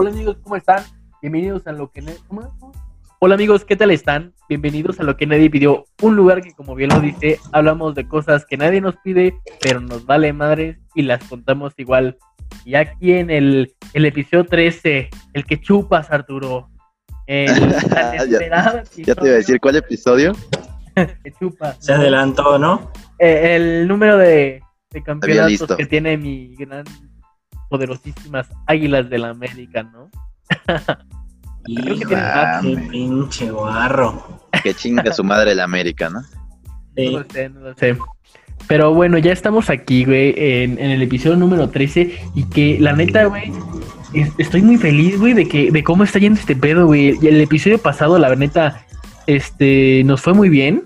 Hola amigos, ¿cómo están? Bienvenidos a lo que... ¿Cómo? Hola amigos, ¿qué tal están? Bienvenidos a lo que nadie pidió, un lugar que como bien lo dice, hablamos de cosas que nadie nos pide, pero nos vale madres y las contamos igual. Y aquí en el, el episodio 13, el que chupas, Arturo. El, ya, ya, te iba a decir cuál episodio. que chupa. Se adelantó, ¿no? Eh, el número de, de campeonatos que tiene mi gran poderosísimas Águilas de la América, ¿no? Qué pinche guarro. Que chinga su madre la América, ¿no? No lo sé, no lo sé. Pero bueno, ya estamos aquí, güey, en, el episodio número 13. Y que la neta, güey, estoy muy feliz, güey, de que, de cómo está yendo este pedo, güey. Y el episodio pasado, la neta, este, nos fue muy bien.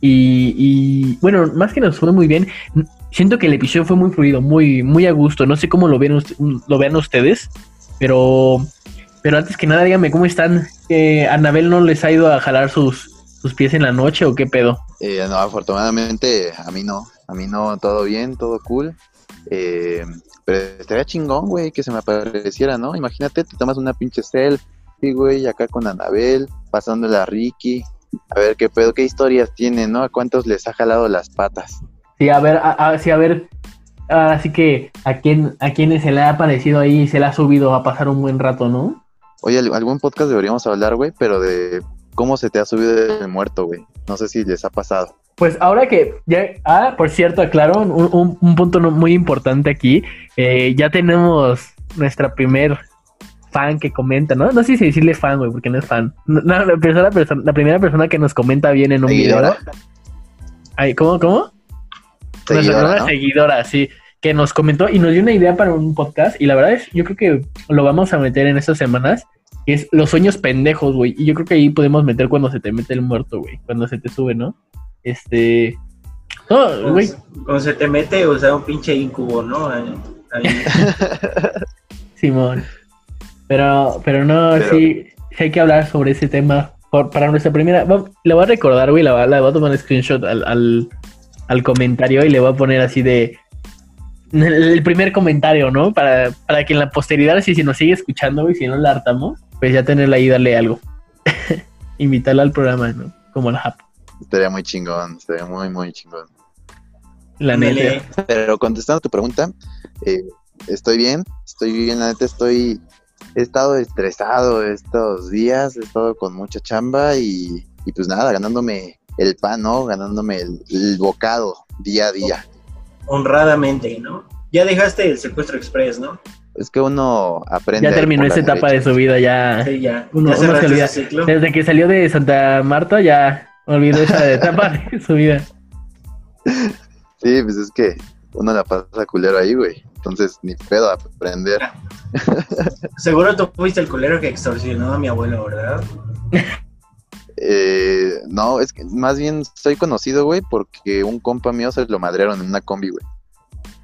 Y, y, bueno, más que nos fue muy bien, siento que el episodio fue muy fluido, muy, muy a gusto. No sé cómo lo ven, lo vean ustedes, pero pero antes que nada, dígame, ¿cómo están? ¿Que ¿Anabel no les ha ido a jalar sus, sus pies en la noche o qué pedo? Eh, no, afortunadamente a mí no. A mí no, todo bien, todo cool. Eh, pero estaría chingón, güey, que se me apareciera, ¿no? Imagínate, te tomas una pinche selfie, güey, acá con Anabel, pasándole a Ricky. A ver qué pedo, qué historias tiene, ¿no? ¿A cuántos les ha jalado las patas? Sí, a ver, a, sí, a ver, así que a quién, a quienes se le ha aparecido ahí, se le ha subido a pasar un buen rato, ¿no? Oye, algún podcast deberíamos hablar, güey, pero de cómo se te ha subido el muerto, güey. No sé si les ha pasado. Pues ahora que ya, ah, por cierto, aclaro un, un, punto muy importante aquí. Eh, ya tenemos nuestra primer fan que comenta, ¿no? No sé si decirle fan, güey, porque no es fan. No, la, persona, la primera persona que nos comenta bien en un video. Ay, ¿Cómo, cómo? Seguidora, nuestra seguidora, sí que nos comentó y nos dio una idea para un podcast. Y la verdad es, yo creo que lo vamos a meter en estas semanas. Que es los sueños pendejos, güey. Y yo creo que ahí podemos meter cuando se te mete el muerto, güey. Cuando se te sube, ¿no? Este. No, güey. Cuando se te mete, o sea, un pinche incubo, ¿no? Simón. Pero, pero no, Sí, hay que hablar sobre ese tema. para nuestra primera. le voy a recordar, güey. Le voy, a tomar un screenshot al, al, al comentario y le voy a poner así de el primer comentario, ¿no? Para, para que en la posteridad, si, si nos sigue escuchando y si no la hartamos, pues ya tenerla ahí, darle algo. Invitarla al programa, ¿no? Como la Jap. Estaría muy chingón, estaría muy, muy chingón. La neta. Pero contestando a tu pregunta, eh, estoy bien, estoy bien, la neta estoy, he estado estresado estos días, he estado con mucha chamba y, y pues nada, ganándome el pan, ¿no? Ganándome el bocado día a día honradamente, ¿no? Ya dejaste el secuestro express, ¿no? Es que uno aprende. Ya terminó esa etapa de su vida, ya. Sí, ya. Uno, se olvida. Desde que salió de Santa Marta, ya olvidó esa etapa de su vida. Sí, pues es que uno la pasa culero ahí, güey. Entonces, ni pedo a aprender. Seguro tú fuiste el culero que extorsionó a mi abuelo, ¿verdad? Eh, no, es que más bien soy conocido, güey, porque un compa mío se lo madrearon en una combi, güey.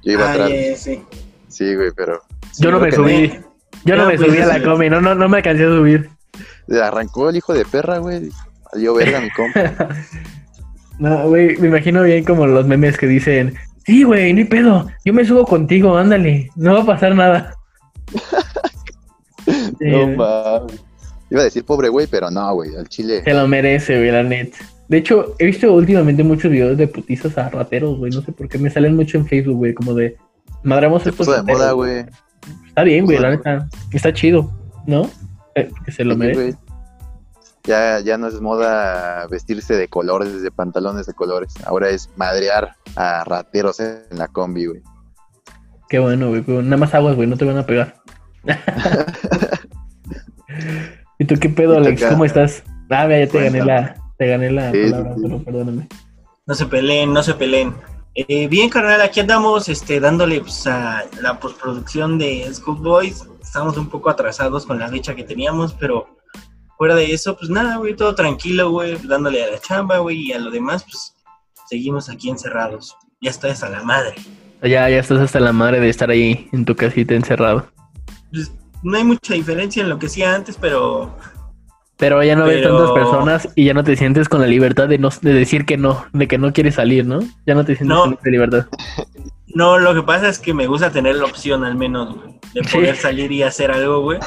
Yo iba atrás. sí. Sí, güey, pero. yo no me subí. Yo no, me pues, subí a la combi, no, no, no me alcancé a subir. Arrancó el hijo de perra, güey. Salió verga mi compa. no, güey, me imagino bien como los memes que dicen: Sí, güey, no hay pedo. Yo me subo contigo, ándale. No va a pasar nada. no mames. Iba a decir pobre güey, pero no, güey, al chile. Se lo merece, güey, la neta. De hecho, he visto últimamente muchos videos de putizas a rateros, güey. No sé por qué me salen mucho en Facebook, güey, como de madramos Se puso de moda, güey. Está bien, güey, la neta. Está chido, ¿no? Eh, que se lo merece. Ya, ya no es moda vestirse de colores, de pantalones de colores. Ahora es madrear a rateros en la combi, güey. Qué bueno, güey. Nada más aguas, güey, no te van a pegar. ¿Y tú qué pedo, Alex? ¿Cómo estás? Ah, ya te gané la, te gané la palabra, pero perdóname. No se peleen, no se peleen. Eh, bien, carnal, aquí andamos este, dándole pues, a la postproducción de Boys. Estamos un poco atrasados con la fecha que teníamos, pero fuera de eso, pues nada, güey, todo tranquilo, güey, dándole a la chamba, güey, y a lo demás, pues seguimos aquí encerrados. Ya estoy hasta la madre. Ya, ya estás hasta la madre de estar ahí en tu casita encerrado. Pues, no hay mucha diferencia en lo que hacía antes, pero... Pero ya no ves tantas personas y ya no te sientes con la libertad de, no, de decir que no, de que no quieres salir, ¿no? Ya no te sientes con esa libertad. No, lo que pasa es que me gusta tener la opción al menos, güey, de Sí. poder salir y hacer algo, güey,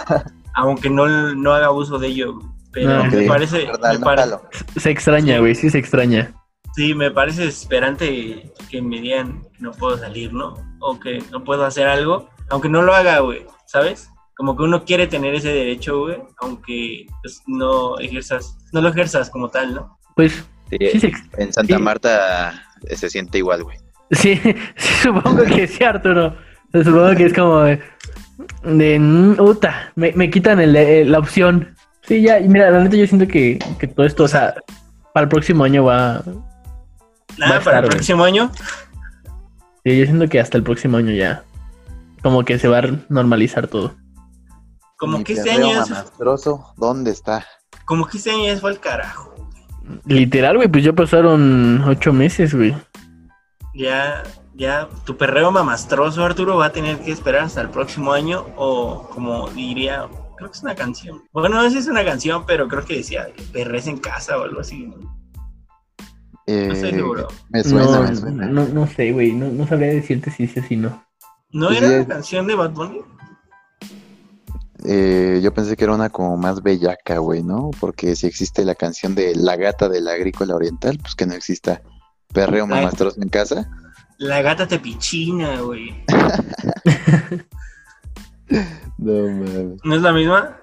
aunque no, no haga uso de ello. güey. Pero No, me parece, carnal, me no pare- jalo. Se extraña, güey, sí se extraña. sí, me parece desesperante que me digan que no puedo salir, ¿no? O que no puedo hacer algo, aunque no lo haga, güey, ¿sabes? Como que uno quiere tener ese derecho, güey, aunque pues, no ejerzas, no lo ejerzas como tal, ¿no? Pues Sí, sí, se ex- en Santa sí. Marta se siente igual, güey. sí, sí, supongo que sí, Arturo. Supongo que es como de, de mm, uta, me, me quitan el- el- la opción. Sí, ya, y mira, la neta yo siento que, que todo esto, o sea, para el próximo año va... Nada, Va a para estar, el güey. próximo año, Sí, yo siento que hasta el próximo año ya, como que se va a normalizar todo. Como Mi que este perreo año, es- mamastroso, ¿dónde está? como que este año ya fue al carajo. Literal, güey, pues ya pasaron ocho meses, güey. Ya, ya, tu perreo mamastroso, Arturo, va a tener que esperar hasta el próximo año, o como diría, creo que es una canción. Bueno, no sé si es una canción, pero creo que decía perres en casa o algo así. ¿no? Eh, estoy seguro. Me suena, no, me suena. no, no sé, güey, no, no sabría decirte si sí o si no. ¿No Pues era una canción de Bad Bunny? Eh, yo pensé que era una como más bellaca, güey, ¿no? Porque si existe la canción de La gata del agrícola oriental, pues que no exista perreo mamastroso en casa. La gata te pichina, güey. No, mames. ¿No es la misma?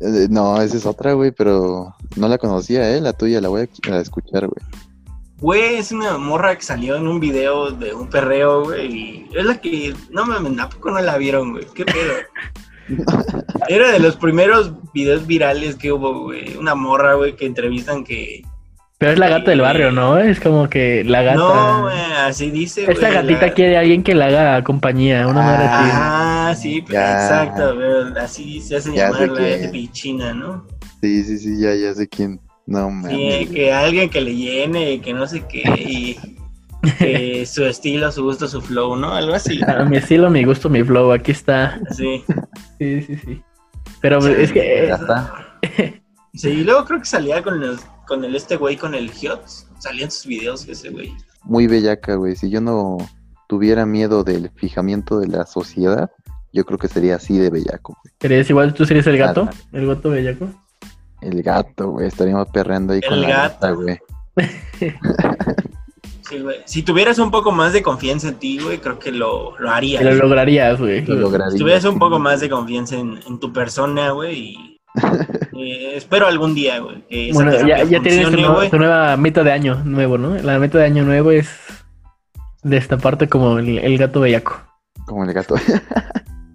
Eh, no, esa es otra, güey, pero no la conocía, ¿eh? La tuya la voy a, a escuchar, güey. Güey, es una morra que salió en un video de un perreo, güey. Y es la que. No mames, ¿a poco no la vieron, güey? ¿Qué pedo? Era de los primeros videos virales que hubo, güey. Una morra, güey, que entrevistan que. Pero es la gata del barrio, ¿no? Es como que la gata... No, güey, así dice. Esta güey, gatita la- quiere a alguien que le haga compañía, una madre así. Ah, sí, pues, Ya. exacto, güey. Así se hace Ya llamar la gata pichina, ¿no? Sí, sí, sí, ya, ya sé quién. No, Sí, mames. que alguien que le llene, que no sé qué, y que su estilo, su gusto, su flow, ¿no? Algo así. A mi estilo, mi gusto, mi flow, aquí está. Sí. Sí, sí, sí. Pero pues, es que... Ya está. Sí, y luego creo que salía con el, con el este güey, con el Hiots. Salían sus videos ese güey. Muy bellaca, güey. Si yo no tuviera miedo del fijamiento de la sociedad, yo creo que sería así de bellaco, güey. ¿Serías igual tú serías el gato? Nada. ¿El gato bellaco? El gato, güey. Estaríamos perreando ahí El con la gato. gata, güey. Sí, güey. Si tuvieras un poco más de confianza en ti, güey, creo que lo, lo harías. Que lo lograrías, güey. Lo lograría. Si tuvieras un poco más de confianza en, en tu persona, güey, y eh, espero algún día, güey, que esa Bueno, ya, ya tienes tu, nueva- güey. tu nueva meta de año nuevo, ¿no? La meta de año nuevo es destaparte como el, el gato bellaco. Como el gato.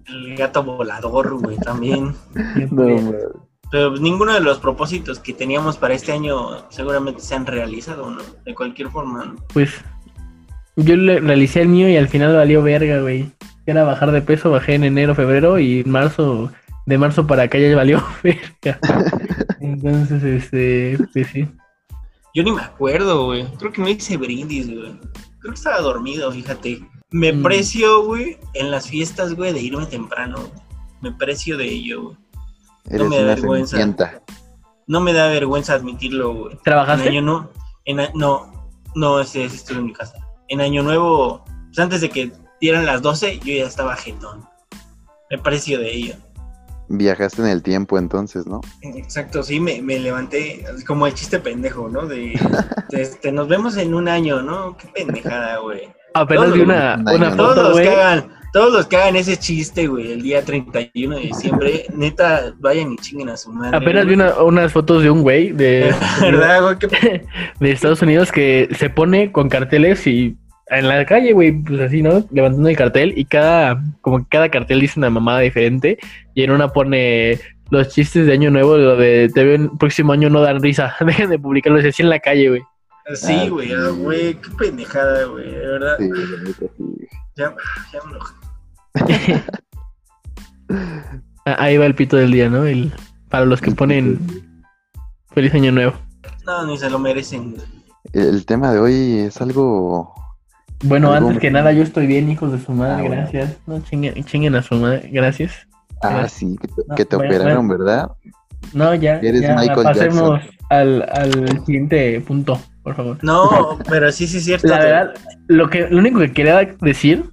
El gato volador, güey, también. no. Pero pues, ninguno de los propósitos que teníamos para este año seguramente se han realizado, ¿no? De cualquier forma, ¿no? Pues yo le realicé el mío y al final valió verga, güey. Era bajar de peso, bajé en enero, febrero y en marzo, de marzo para acá ya valió verga. Entonces, este, pues sí. Yo ni me acuerdo, güey. Creo que no hice brindis, güey. Creo que estaba dormido, fíjate. Me Mm. precio, güey, en las fiestas, güey, de irme temprano. Me precio de ello, güey. Eres me da una vergüenza. cenicienta. No me da vergüenza admitirlo, güey. En ¿Trabajaste? año no, en no, no, ese, ese estuve en mi casa. En año nuevo, pues antes de que dieran las 12, yo ya estaba jetón. Me precio de ello. Viajaste en el tiempo entonces, ¿no? Exacto, sí, me, me levanté como el chiste pendejo, ¿no? De, de, este, nos vemos en un año, ¿no? Qué pendejada, güey. Apenas vi una, un una ¿no? Todos foto, hagan, todos los que hagan ese chiste, güey, el día 31 de diciembre, neta, vayan y chinguen a su madre. Apenas vi una- unas fotos de un güey de, ¿Verdad, güey? Qué de Estados Unidos que se pone con carteles y en la calle, güey, pues así, ¿no? Levantando el cartel y cada, como que cada cartel dice una mamada diferente y en una pone los chistes de Año Nuevo, lo de te veo el próximo año no dan risa, dejen de publicarlos así en la calle, güey. Sí, güey, ah, güey, qué pendejada, güey, de verdad. Sí, sí. Ya, ya me enojé. Ah, Ahí va el pito del día, ¿no? El, para los que ponen Feliz Año Nuevo. No, ni se lo merecen. El tema de hoy es algo. Bueno, Algo antes que muy- nada, yo estoy bien, hijos de su madre, Ah, bueno. gracias. No chinguen, chinguen a su madre, gracias. Ah, Gracias. sí, que te, No, que te bueno, operaron, bueno. ¿verdad? No, ya, Eres ya Michael pasemos al, al siguiente punto, por favor. No, pero sí, sí es cierto. La verdad, lo que lo único que quería decir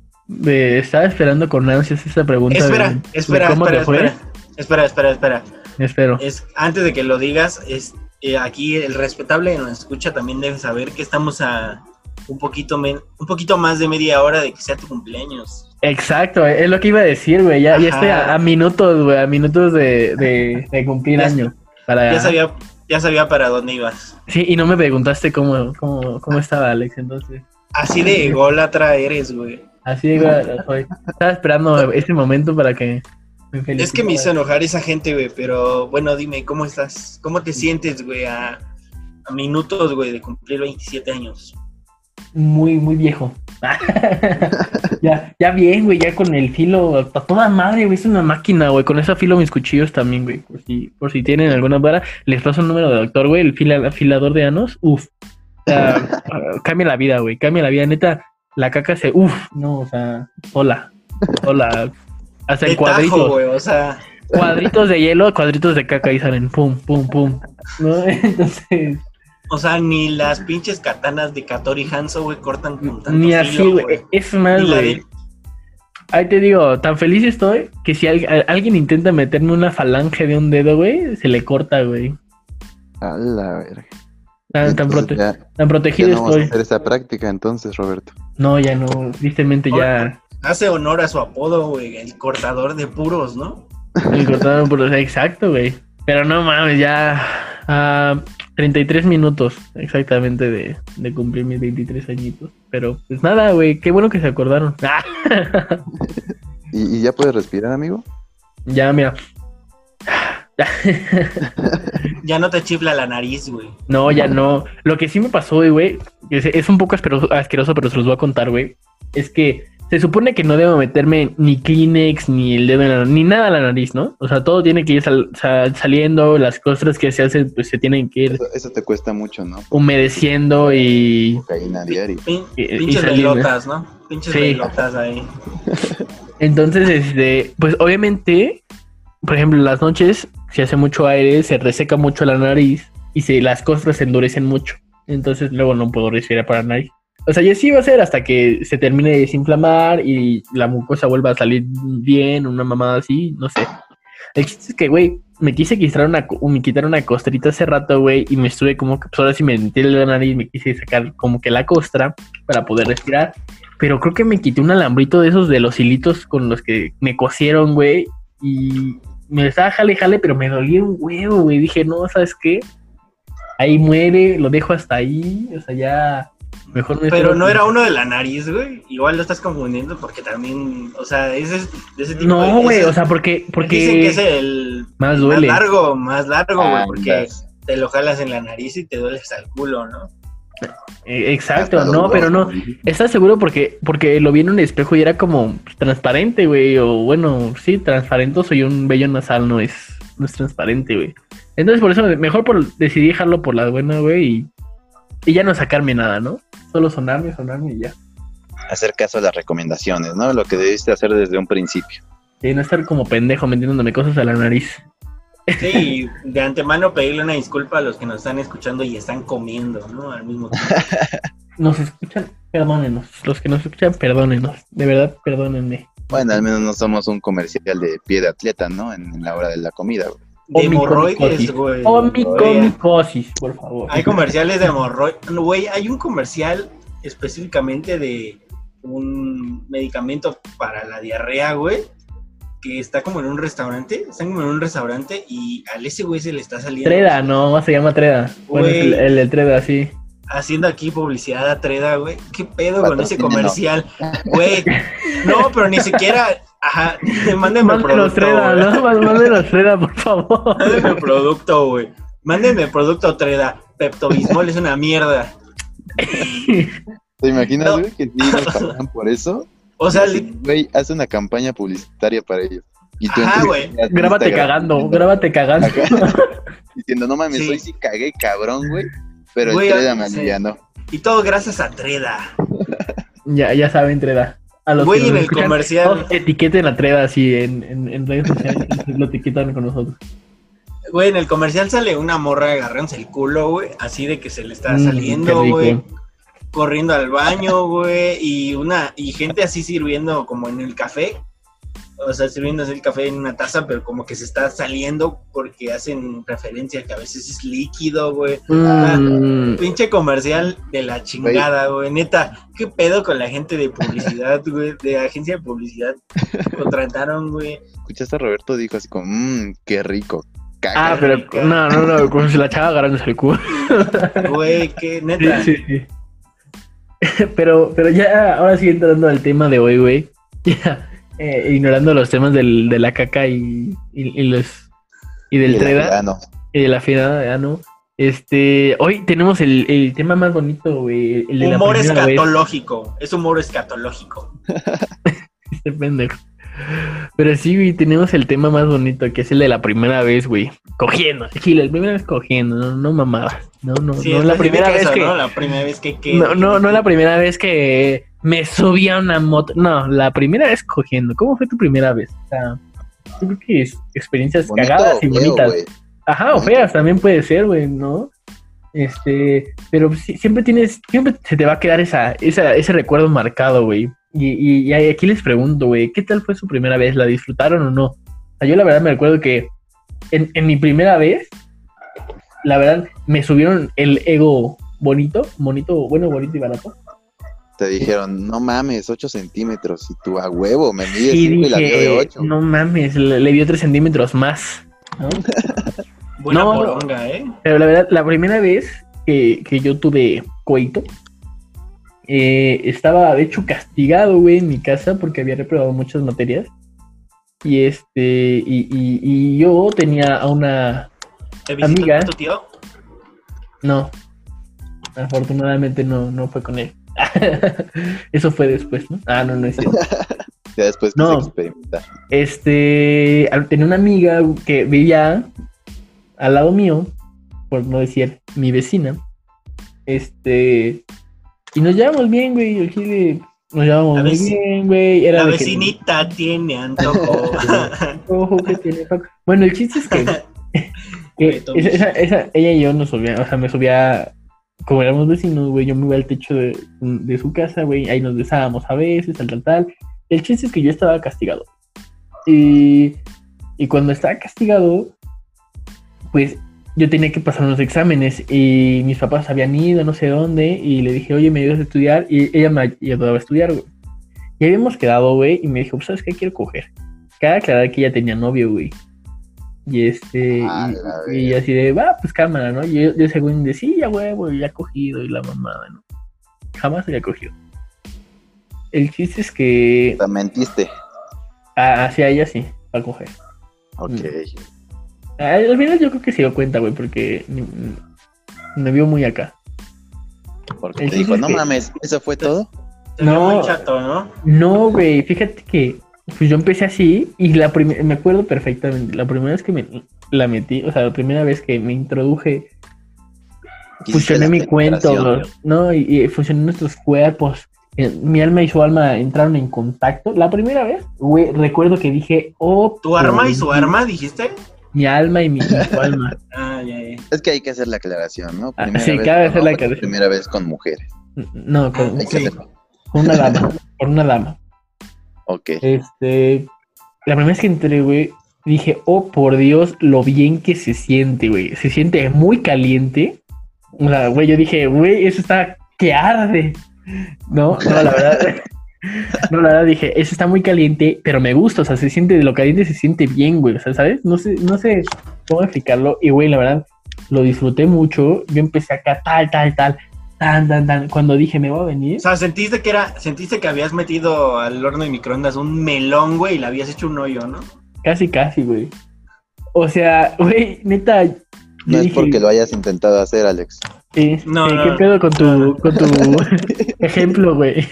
eh, estaba esperando con ansias esa pregunta. Espera, de- de espera, ¿Cómo espera, te fue? espera. Espera, espera, espera. Espero. Es, antes de que lo digas, es, eh, aquí el respetable que nos escucha también debe saber que estamos a un poquito, men- un poquito más de media hora de que sea tu cumpleaños. Exacto, es lo que iba a decir, güey. Ya, ya estoy a, a minutos, güey, a minutos de, de, de cumplir Ya- año. Para... Ya sabía, ya sabía para dónde ibas. Sí, y no me preguntaste cómo, cómo, cómo estaba Alex, entonces. Así de ególatra eres, güey. Así de güey, soy. Estaba esperando ese momento para que me Es felicitara. que me hizo enojar esa gente, güey, pero bueno, dime, ¿cómo estás? ¿Cómo te sientes, güey, a, a minutos, güey, de cumplir 27 años? Muy, muy viejo. ya, ya bien, güey, ya con el filo a toda madre, güey, es una máquina, güey. Con eso filo mis cuchillos también, güey. Por si, por si tienen alguna vara, les paso un número de doctor, güey, el fila- afilador de anos, uf. O sea, cambia la vida, güey, cambia la vida, neta. La caca se, uf, no, o sea, hola, hola. Hasta en De tajo, cuadritos, güey, o sea, cuadritos de hielo, cuadritos de caca y salen, pum, pum, pum. ¿No? Entonces, o sea, ni las pinches katanas de Katori Hanzo, güey, cortan con tanto ni así, güey. Es más, güey. Ahí te digo, tan feliz estoy que si al- a- alguien intenta meterme una falange de un dedo, güey, se le corta, güey. A la verga. Tan, tan, Entonces prote- ya, tan ya protegido no vamos a estoy. hacer esa práctica entonces, Roberto. No, ya no, tristemente ya. Hace honor a su apodo, güey, el cortador de puros, ¿no? Me cortaron por exacto, güey. Pero no mames, ya. a 33 minutos exactamente de, de cumplir mis 23 añitos. Pero pues nada, güey, qué bueno que se acordaron. ¿Y, y ya puedes respirar, amigo? ya, mira. Ya no te chifla la nariz, güey. No, ya no. Lo que sí me pasó, güey, es, es un poco asqueroso, asqueroso, pero se los voy a contar, güey. Es que se supone que no debo meterme ni Kleenex, ni el dedo en la, ni nada a la nariz, ¿no? O sea, todo tiene que ir sal- sal- saliendo, las costras que se hacen, pues se tienen que ir Eso, eso te cuesta mucho, ¿no? humedeciendo y... Cocaína diario. Pin- Y- y pinches salir, velotas, ¿no? Pinches Sí. velotas ahí. Entonces, este, pues obviamente, por ejemplo, en las noches, si hace mucho aire, se reseca mucho la nariz y se, las costras se endurecen mucho. Entonces luego no puedo respirar para la nariz. O sea, y así va a ser hasta que se termine de desinflamar y la mucosa vuelva a salir bien, una mamada así, no sé. El chiste es que, güey, me quise quitar una, me quitar una costrita hace rato, güey, y me estuve como que, pues ahora sí me metí la nariz, me quise sacar como que la costra para poder respirar. Pero creo que me quité un alambrito de esos de los hilitos con los que me cosieron, güey. Y me estaba jale jale, pero me dolía un huevo, güey. Dije, no, ¿sabes qué? Ahí muere, lo dejo hasta ahí. O sea, ya. Mejor me Pero no que- era uno de la nariz, güey. Igual lo estás confundiendo porque también, o sea, ese es de ese tipo de- No, güey, o sea, porque. porque Dicen que es el Más más duele. largo, más largo, güey, porque te lo jalas en la nariz y te duele hasta el culo, ¿no? Eh, Exacto, Hasta no, pero no. ¿Estás seguro? Porque, porque lo vi en un espejo y era como transparente, güey. O bueno, sí, transparentoso y un vello nasal no es, no es transparente, güey. Entonces, por eso, mejor por, decidí dejarlo por la buena, güey. Y, y ya no sacarme nada, ¿no? Solo sonarme, sonarme y ya. Hacer caso a las recomendaciones, ¿no? Lo que debiste hacer desde un principio. Y no estar como pendejo metiéndome cosas a la nariz. Sí, y de antemano pedirle una disculpa a los que nos están escuchando y están comiendo, ¿no? Al mismo tiempo. Nos escuchan, perdónenos. Los que nos escuchan, perdónenos. De verdad, perdónenme. Bueno, al menos no somos un comercial de pie de atleta, ¿no? En, en la hora de la comida. güey. De hemorroides, Omicomicosis. güey. Omicomicosis, por favor. Hay comerciales de hemorroides. Güey, hay un comercial específicamente de un medicamento para la diarrea, güey, que está como en un restaurante. Están como en un restaurante y al ese güey se le está saliendo. Treda, no, se llama Treda. Bueno, el, el, el Treda, sí. Haciendo aquí publicidad a Treda, güey. ¿Qué pedo con ese comercial? Güey, no, pero ni siquiera. Ajá, mándenme el producto. Treda. ¿no? Má- Mándenos Treda, por favor. Mándenme el producto, güey. Mándenme el producto Treda. Peptobismol es una mierda. ¿Te imaginas, No. güey, que sí nos pagaran por eso? O sea, güey, hace una campaña publicitaria para ellos. Y tú Ajá, güey. Grábate cagando, diciendo- grábate cagando. Diciendo, no mames, Sí. hoy sí cagué cabrón, güey. Pero Güey, el Treda me sí. alivianó. y todo gracias a Treda. ya, ya saben, Treda. A los Güey, que en el escuchan, comercial. etiqueten a Treda así en, en, en redes sociales. lo etiquetan con nosotros. Güey, en el comercial sale una morra agarrándose el culo, güey. Así de que se le está Mm, saliendo, güey. Corriendo al baño, güey, y una, y gente así sirviendo como en el café. O sea, sirviéndose el café en una taza, pero como que se está saliendo porque hacen referencia que a veces es líquido, güey. Mm, Pinche comercial de la chingada, güey. Neta, ¿qué pedo con la gente de publicidad, güey? De agencia de publicidad. Contrataron, güey. Escuchaste a Roberto dijo así como, mmm, qué rico. Caca. ah, pero no, no, no, como si la chava agarrándose el culo. Güey, que Sí, neta. sí, sí. Pero, pero ya, ahora sí entrando al tema de hoy, güey. Ya, eh, ignorando los temas del, de la caca y, y, y los y del Y treda y de la fiada de ano. Este, hoy tenemos el, el tema más bonito, güey. El de la Humor vez. escatológico. Es humor escatológico. Este pendejo. Pero sí, güey, tenemos el tema más bonito, que es el de la primera vez, güey. Cogiendo, Gil, la primera vez cogiendo, no, no mamada. No, no, Sí, no la primera vez eso, que. ¿no? La primera vez que... que No, no, no la primera vez que me subí a una moto. No, la primera vez cogiendo. ¿Cómo fue tu primera vez? O sea, yo creo que es experiencias Bonito cagadas y feo, bonitas. Ajá, o feas también puede ser, güey, ¿no? Este, pero sí- siempre tienes, siempre se te va a quedar esa, esa, ese recuerdo marcado, güey. Y, y, y aquí les pregunto, güey, ¿qué tal fue su primera vez? ¿La disfrutaron o no? O sea, yo la verdad me recuerdo que en, en mi primera vez, la verdad, me subieron el ego bonito, bonito, bueno, bonito y barato. Te dijeron, no mames, 8 centímetros. Y tú a huevo, me mides Y 5 y la de dije, 8. no mames, le, le dio tres centímetros más. ¿no? Buena No. poronga, ¿eh? Pero la verdad, la primera vez que, que yo tuve coito, eh, estaba de hecho castigado, güey, en mi casa porque había reprobado muchas materias. Y este, y, y- y yo tenía a una. ¿Te Amiga. tu tío? No, afortunadamente no, no fue con él. Eso fue después, ¿no? Ah, no, no es cierto. Ya después quise No. experimentar. Este, tenía una amiga que vivía al lado mío, por no decir mi vecina. Este, y nos llevamos bien, güey. El Chile nos llevamos muy bien, güey. Era La de que- vecinita tiene antojo. Ojo, que tiene Paco. Bueno, el chiste es que, esa, esa- esa- ella y yo nos subíamos, o sea, me subía, como éramos vecinos, güey, yo me iba al techo de, de su casa, güey, ahí nos besábamos a veces, tal, tal, tal. El chiste es que yo estaba castigado. Y, y cuando estaba castigado, pues yo tenía que pasar unos exámenes y mis papás habían ido no sé dónde y le dije, oye, me ayudas a estudiar y ella me ayudaba a estudiar, güey. Y habíamos quedado, güey, y me dijo, pues, ¿sabes qué? Quiero coger. Cabe aclarar que ella tenía novio, güey. Y este, y- verga. así de, va, pues cámara, ¿no? Y yo, yo según de, sí, ya huevo, ya cogido y la mamada, ¿no? Jamás había cogido. El chiste es que Te mentiste. ah, hacia ella sí, para coger. Ok. Ah, Al final yo creo que se dio cuenta, güey, porque me vio muy acá. Porque te dijo, no que- mames, eso fue todo. No. muy chato, ¿no? No, güey, fíjate que pues yo empecé así y la primera, me acuerdo perfectamente, la primera vez que me la metí, o sea, la primera vez que me introduje, fusioné la mi cuento. ¿no? Y, y fusioné nuestros cuerpos, mi alma y su alma entraron en contacto. La primera vez, güey, recuerdo que dije, oh, ¿Tu arma y su arma, dijiste? Mi alma y mi su alma. Ah, ya, ya. Es que hay que hacer la aclaración, ¿no? Ah, Primera sí, vez cabe con hacer la aclaración. Primera vez con mujeres. No, con, Hay que Sí. hacerlo. una dama, con una dama. Ok. Este, la primera vez que entré, güey, dije, oh, por Dios, lo bien que se siente, güey. Se siente muy caliente. O sea, güey, yo dije, güey, eso está que arde. No, no, la verdad. No, la verdad dije, eso está muy caliente, pero me gusta, o sea, se siente, de lo caliente se siente bien, güey, o sea, ¿sabes? No sé, no sé cómo explicarlo. Y, güey, la verdad, lo disfruté mucho. Yo empecé acá, tal, tal, tal, tan, tan, tan. Cuando dije, me voy a venir, O sea, sentiste que era, sentiste que habías metido al horno de microondas un melón, güey, y le habías hecho un hoyo, ¿no? casi, casi, güey. O sea, güey, neta. No es dije, porque lo hayas intentado hacer, Alex. No, no, ¿Qué no. pedo con tu, con tu ejemplo, güey?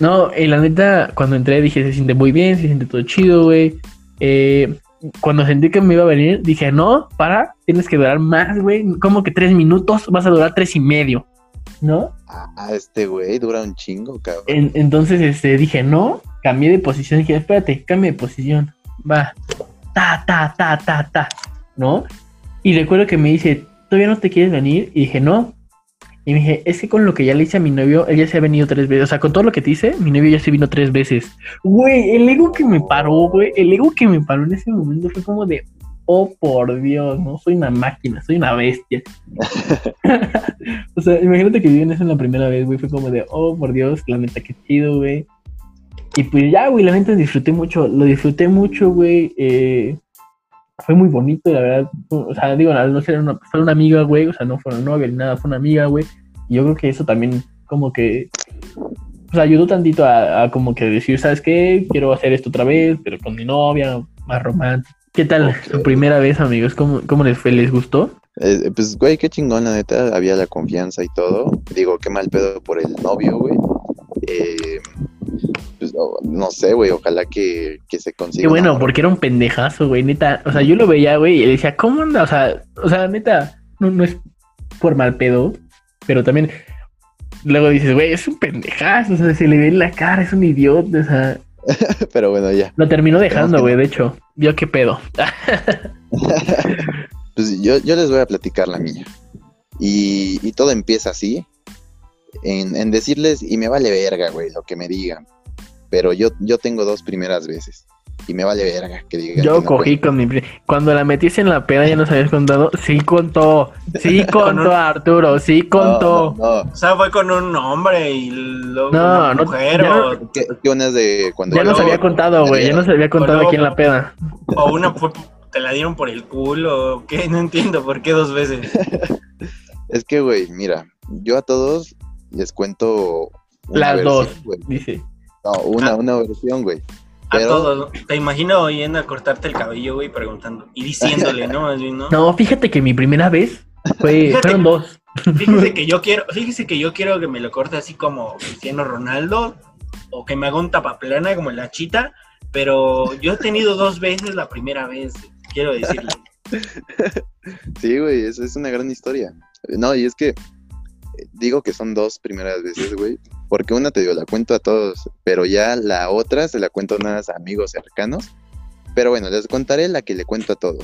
No, y la neta, cuando entré dije, se siente muy bien, se siente todo chido, güey. Eh, cuando sentí que me iba a venir, dije, no, para, tienes que durar más, güey. Como que tres minutos, vas a durar tres y medio, ¿no? Ah, este güey dura un chingo, cabrón. En- entonces este, dije, no, cambié de posición. Dije, espérate, cambie de posición. Va, ta, ta, ta, ta, ta, ¿no? Y recuerdo que me dice, ¿todavía no te quieres venir? Y dije, no. Y me dije, es que con lo que ya le hice a mi novio, él ya se ha venido tres veces. O sea, con todo lo que te hice, mi novio ya se vino tres veces. Güey, el ego que me paró, güey, el ego que me paró en ese momento fue como de, oh por Dios, no soy una máquina, soy una bestia. o sea, imagínate que viven eso en la primera vez, güey, fue como de, oh por Dios, la neta, qué chido, güey. Y pues ya, güey, la disfruté mucho, lo disfruté mucho, güey. Eh, fue muy bonito, la verdad. O sea, digo, no ser una, fue una amiga, güey, o sea, no fue una novia ni nada, fue una amiga, güey. Y yo creo que eso también, como que, pues ayudó tantito a, a como que decir, ¿sabes qué? Quiero hacer esto otra vez, pero con mi novia, más romántico. ¿Qué tal Ok. su primera vez, amigos? ¿Cómo, cómo les fue? ¿Les gustó? Eh, pues, güey, qué chingón, la neta. Había la confianza y todo. Digo, qué mal pedo por el novio, güey. Eh, no, sé, güey. Ojalá que, que se consiga. Qué bueno, porque era un pendejazo, güey, neta. O sea, yo lo veía, güey, y le decía, ¿cómo anda? O sea, o sea, neta, no, no es por mal pedo, pero también luego dices, güey, es un pendejazo, o sea, se le ve en la cara, es un idiota, o sea, Pero bueno, ya. lo terminó dejando, güey, de hecho, vio qué pedo. Pues yo, yo les voy a platicar la mía. Y, y todo empieza así. En, en decirles, y me vale verga, güey, lo que me digan. Pero yo, yo tengo dos primeras veces. Y me vale verga que digan. Yo que no cogí con mi... Cuando la metiste en la peda ya nos habías contado, sí contó, sí Con contó Arturo, sí contó. No, no, no. O sea, fue con un hombre y luego No, una no, mujer ya o, una es de cuando. Ya nos había contado, güey, ya nos había contado luego- aquí en la peda. o una fue, te la dieron por el culo o qué, no entiendo por qué dos veces. Es que, güey, mira, yo a todos les cuento. una Las versión, dos. güey. Dice. No, una, Ah. una versión, güey. A todos. Te imagino yendo a cortarte el cabello, güey, preguntando y diciéndole, ¿no? Más bien, ¿no? No, fíjate que mi primera vez fue, Fíjate. fueron dos. Fíjese que yo quiero, fíjese que yo quiero que me lo corte así como Cristiano Ronaldo o que me haga un tapaplana como la chita, pero yo he tenido dos veces la primera vez, quiero decirle. Sí, güey, es, es una gran historia. No, y es que eh, digo que son dos primeras veces, güey, porque una te digo, la cuento a todos, pero ya la otra se la cuento nada más a amigos cercanos. Pero bueno, les contaré la que le cuento a todos.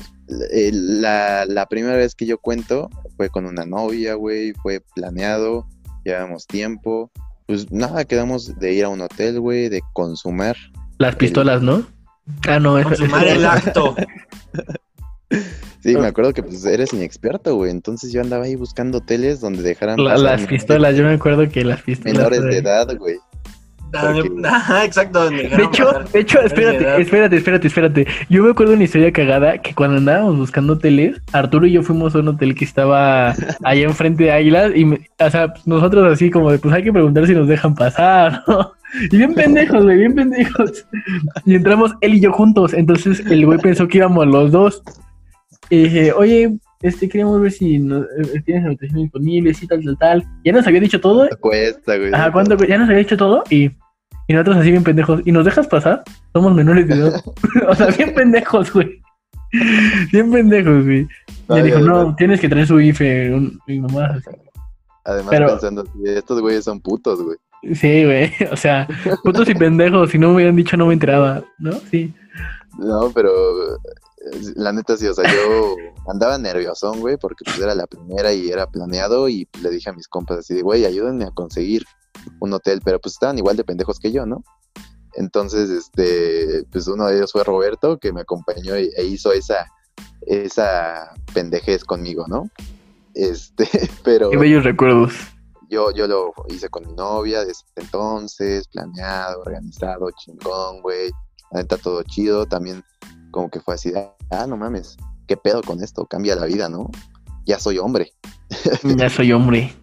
Eh, La, la primera vez que yo cuento fue con una novia, güey, fue planeado, llevamos tiempo. Pues nada, quedamos de ir a un hotel, güey, de consumar. Las pistolas, ¿no? Ah, no, Consumar el acto. Sí, Ah. me acuerdo que pues eres inexperto, güey, entonces yo andaba ahí buscando hoteles donde dejaran La- pasar las pistolas, yo me acuerdo que las pistolas. menores de edad, güey. Porque- Ajá, exacto. De hecho, pasar. de hecho, espérate, espérate, espérate, espérate. Yo me acuerdo de una historia cagada que cuando andábamos buscando hoteles, Arturo y yo fuimos a un hotel que estaba allá enfrente de Águilas y, me- o sea, nosotros así como de, pues hay que preguntar si nos dejan pasar, ¿no? Y bien pendejos, güey, bien pendejos. Y entramos él y yo juntos, entonces el güey pensó que íbamos los dos. Y dije, oye, este, queríamos ver si no, eh, tienes habitación disponible, sí, tal, tal, tal. Ya nos había dicho todo Cuesta, güey. Ajá, ¿cuánto? cu- Ya nos había hecho todo y, y nosotros así bien pendejos. ¿Y nos dejas pasar? Somos menores de edad. o sea, bien pendejos, güey. Bien pendejos, güey. Y Ay, dijo, no, tienes que traer su IFE. un- así. Además pero- pensando, estos güeyes son putos, güey. Sí, güey. O sea, putos y pendejos. Si no me hubieran dicho, no me enteraba, ¿no? Sí. No, pero eh, la neta sí, o sea, yo andaba nerviosón, güey, porque pues era la primera y era planeado y pues, le dije a mis compas así de, güey, ayúdenme a conseguir un hotel, pero pues estaban igual de pendejos que yo, ¿no? Entonces, este, pues uno de ellos fue Roberto, que me acompañó y- e hizo esa, esa pendejez conmigo, ¿no? Este, pero Qué bellos recuerdos. yo, yo lo hice con mi novia desde entonces, planeado, organizado, chingón, güey. La neta, todo chido. También como que fue así, de, ah, no mames, qué pedo con esto, cambia la vida, ¿no? Ya soy hombre. Ya soy hombre.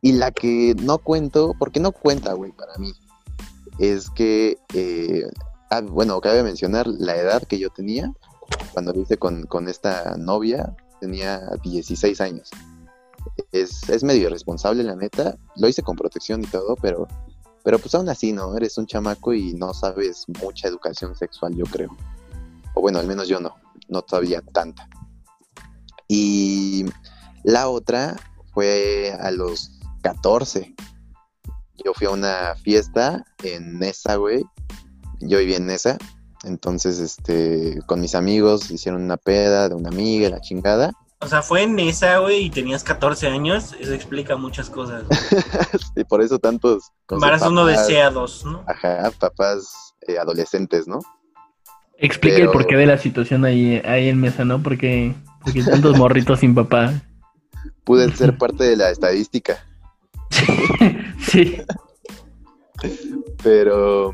Y la que no cuento, porque no cuenta, güey, para mí, es que, eh, ah, bueno, cabe mencionar la edad que yo tenía cuando lo hice con, con esta novia, tenía 16 años. Es, es medio irresponsable, la neta. Lo hice con protección y todo, pero, pero pues aún así, ¿no? Eres un chamaco y no sabes mucha educación sexual, yo creo. O bueno, al menos yo no, no todavía tanta. Y la otra fue a los 14. Yo fui a una fiesta en Nesa, güey. Yo vivía en Nesa. Entonces, este, con mis amigos hicieron una peda de una amiga, la chingada. O sea, fue en esa, güey, y tenías 14 años. Eso explica muchas cosas. y por eso tantos. Embarazos no deseados, ¿no? Ajá, papás eh, adolescentes, ¿no? Explica Pero- el porqué de la situación ahí, ahí en mesa, ¿no? Porque, porque tantos morritos sin papá. Pude ser parte de la estadística. sí. Pero,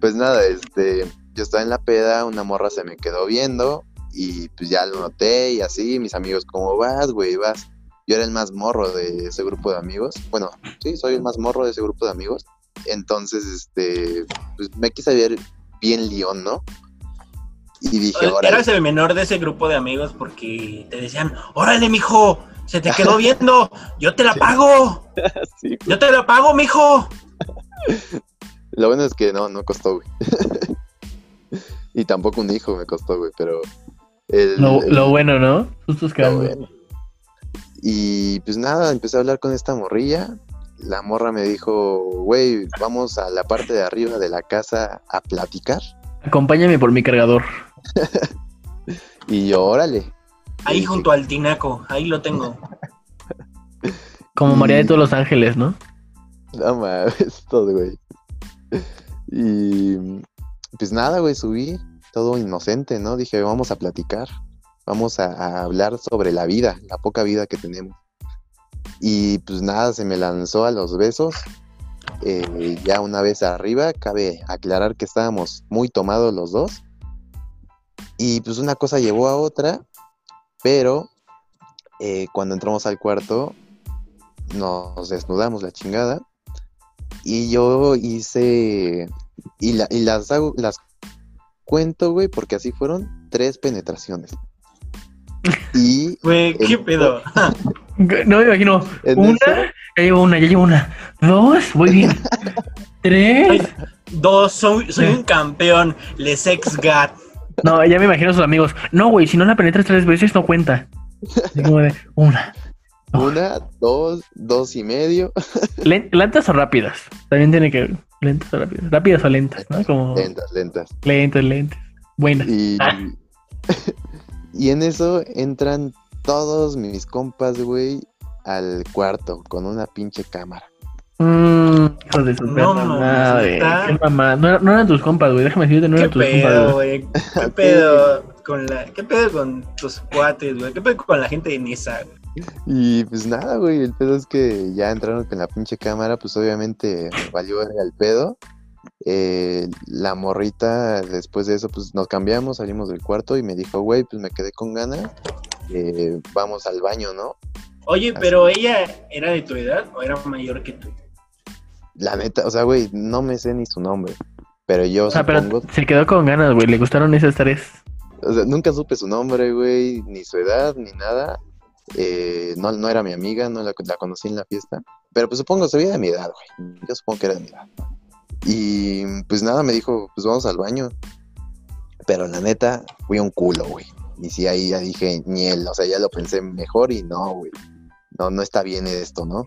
pues nada, este, yo estaba en la peda, una morra se me quedó viendo y pues ya lo noté y así, mis amigos, ¿cómo vas, güey? Vas. Yo era el más morro de ese grupo de amigos. Bueno, sí, soy el más morro de ese grupo de amigos. Entonces, este, pues me quise ver bien león, ¿no? Y dije, ahora Eras el menor de ese grupo de amigos porque te decían, órale, mijo, se te quedó viendo, yo te la pago, sí, yo te la pago, mijo. Lo bueno es que no, no costó, güey. y tampoco un hijo me costó, güey, pero... el- Lo, el- lo bueno, ¿no? Sustos que lo dan, bueno. Y pues nada, empecé a hablar con esta morrilla. La morra me dijo, güey, vamos a la parte de arriba de la casa a platicar. Acompáñame por mi cargador. Y yo, órale. Ahí dije, junto al tinaco, ahí lo tengo. Como María de todos los ángeles, ¿no? No mames, todo, güey. Y pues nada, güey, subí, todo inocente, ¿no? Dije, vamos a platicar, vamos a, hablar sobre la vida, la poca vida que tenemos. Y pues nada, se me lanzó a los besos. Eh, ya una vez arriba, cabe aclarar que estábamos muy tomados los dos. Y pues una cosa llevó a otra, pero eh, cuando entramos al cuarto, nos desnudamos la chingada. Y yo hice. Y, la- y las las cuento, güey, porque así fueron tres penetraciones. Y Güey, ¿qué pedo? No me imagino. en Una, eso, ya llevo una, ya llevo una. Dos, muy bien. Tres. Dos, soy, soy un campeón, les ex gat. No, ya me imagino a sus amigos. No, güey, si no la penetras tres veces, no cuenta. Así como de, una. Una, dos, dos y medio. Len- ¿Lentas o rápidas? También tiene que. Lentas o rápidas. Rápidas o lentas, ¿no? Como Lentas, lentas. lentas, lentas. Buenas. Y, Ah. y en eso entran todos mis compas, güey, al cuarto con una pinche cámara. Mmm, de su No, perra no. Qué mamá. No, no eran tus compas, güey. Déjame decirte, no ¿Qué eran tus compas. pedo, güey. ¿Qué pedo con la, qué pedo con tus cuates, güey? ¿Qué pedo con la gente de Nisa? güey? Y pues nada, güey, el pedo es que ya entraron con la pinche cámara, pues obviamente valió el pedo. Eh, la morrita, después de eso, pues nos cambiamos, salimos del cuarto y me dijo, güey, pues me quedé con ganas, eh, vamos al baño, ¿no? Oye, pero ella era de tu edad o era mayor que tú? La neta, o sea, güey, no me sé ni su nombre, pero yo O sea, supongo, pero se quedó con ganas, güey. Le gustaron esas tres. o sea, nunca supe su nombre, güey, ni su edad, ni nada. Eh, no, no era mi amiga, no la, conocí en la fiesta, pero pues supongo, se veía de mi edad, güey. Yo supongo que era de mi edad. Y pues nada, me dijo, pues vamos al baño. Pero la neta, fui un culo, güey. Y sí, ahí ya dije, ñel, o sea, ya lo pensé mejor y no, güey. No, no está bien esto, ¿no?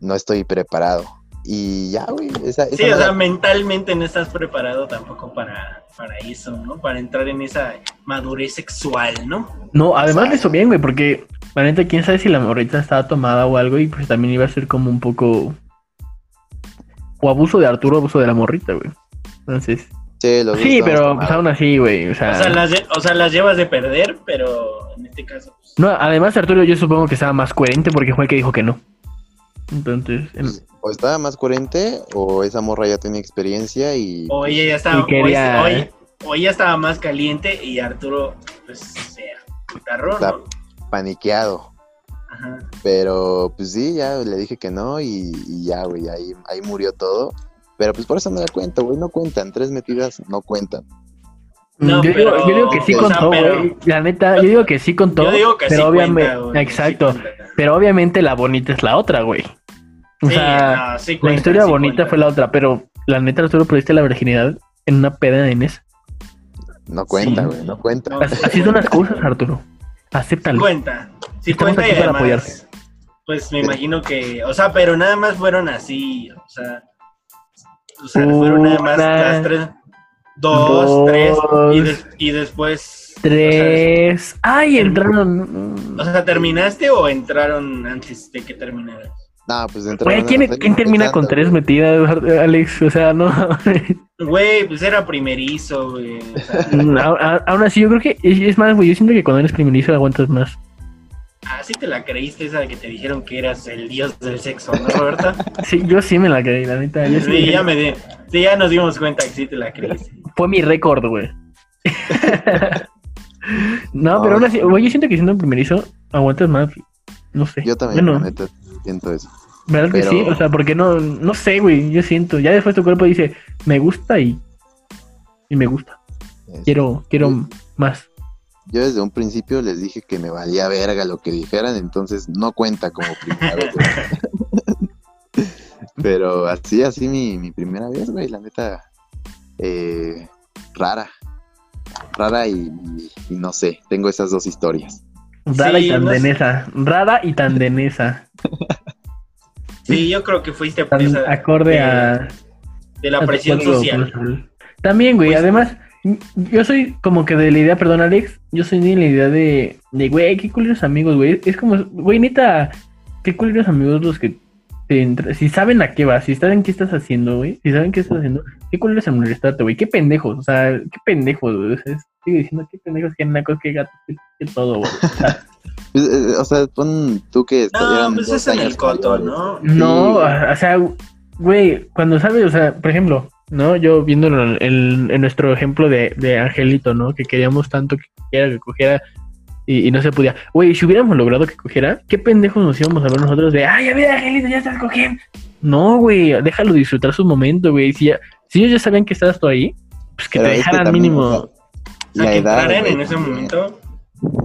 No estoy preparado. Y ya, güey, esa, esa Sí, o sea, mentalmente no estás preparado tampoco para, para eso, ¿no? Para entrar en esa madurez sexual, ¿no? No, además le hizo bien, güey, porque la neta, quién sabe si la morrita estaba tomada o algo y pues también iba a ser como un poco. O abuso de Arturo, abuso de la morrita, güey. Entonces. Sí, los Sí, pero pues aún así, güey. O sea. O sea, las, lle- o sea, las llevas de perder, pero en este caso, pues, No, además Arturo yo supongo que estaba más coherente porque fue el que dijo que no. Entonces, em, O estaba más coherente, o esa morra ya tenía experiencia y. o ella ya estaba, Y quería- o, ella, o ella estaba más caliente y Arturo, pues, se agarró, Está- ¿no? paniqueado. Ajá. Pero pues sí, ya le dije que no y, y ya, güey, ahí, ahí murió todo. Pero pues por eso no la cuento, güey, no cuentan. Tres metidas no cuentan. No, yo, pero- digo, yo digo que sí sea, contó, güey. La neta, yo digo que sí contó. Yo digo que pero sí obviamente, cuenta, exacto. sí cuenta. Pero obviamente la bonita es la otra, güey. O Sí, sea, no, sí la historia sí bonita cuenta. fue la otra, pero la neta Arturo perdiste la virginidad en una peda de Inés. No cuenta, Sí. güey, no cuenta. Así son las cosas, Arturo. Acéptalo. cuenta. Sí Estamos cuenta y aquí para además, apoyarte. pues me imagino que, o sea, pero nada más fueron así, o sea, o sea, fueron nada más Una. las tres, Dos, Dos. tres, y, des- y después... Tres. Ay, entraron. O sea, ¿terminaste o entraron antes de que terminaras? No, pues dentro Güey, ¿quién, quién termina con tres metidas, Alex? O sea, no. Güey, pues era primerizo, güey. O sea, a- Aún así, yo creo que es es más, güey. Yo siento que cuando eres primerizo aguantas más. así te la creíste esa de que te dijeron que eras el dios del sexo, ¿no, Roberta? Sí, yo sí me la creí, la neta. Yo sí. Sí, ya me di. Sí, ya nos dimos cuenta que sí te la creíste. Fue mi récord, güey. no, pero aún así, güey, yo siento que siendo primerizo aguantas más. No sé. Yo también, Bueno, la neta, siento eso. ¿verdad que sí? O sea, porque no, no sé, güey. Yo siento. Ya después tu cuerpo dice, me gusta y. Y me gusta. Es- Quiero, quiero más. Yo desde un principio les dije que me valía verga lo que dijeran, entonces no cuenta como primera vez. Pero así, así mi, mi primera vez, güey, la neta, eh, rara. Rara y, y- y no sé, tengo esas dos historias. Rara Sí, y no sé. tandenesa. Rara y tandenesa. Sí, yo creo que fuiste Tan presa acorde de, a. de la a presión social. También, güey, Pues- además, yo soy como que de la idea, perdón, Alex, yo soy de la idea de, de güey, qué culeros amigos, güey. Es como, güey, neta, qué culeros amigos los que te entra- si saben a qué vas, si saben qué estás haciendo, güey, si saben qué estás haciendo, qué en molestarte, güey, qué pendejos, o sea, qué pendejos, güey. O sea, sigo diciendo qué pendejos, qué nacos, qué gatos, qué, qué todo, güey. O sea, Pues, eh, o sea, pon tú que No, pues es en el coto. ¿no? No, Sí, o sea, güey, cuando sabes, o sea, por ejemplo, ¿no? Yo viéndolo en, en- en nuestro ejemplo de, de Angelito, ¿no? Que queríamos tanto que cogiera, que cogiera y, y no se podía. Güey, si hubiéramos logrado que cogiera, ¿qué pendejos nos íbamos a ver nosotros de, ay, a ver, Angelito, ya estás cogiendo? No, güey, déjalo disfrutar su momento, güey. Si, ya- si ellos ya sabían que estabas tú ahí, pues que Pero te dejaran mínimo. sea, O sea, la que edad, en ese también. momento.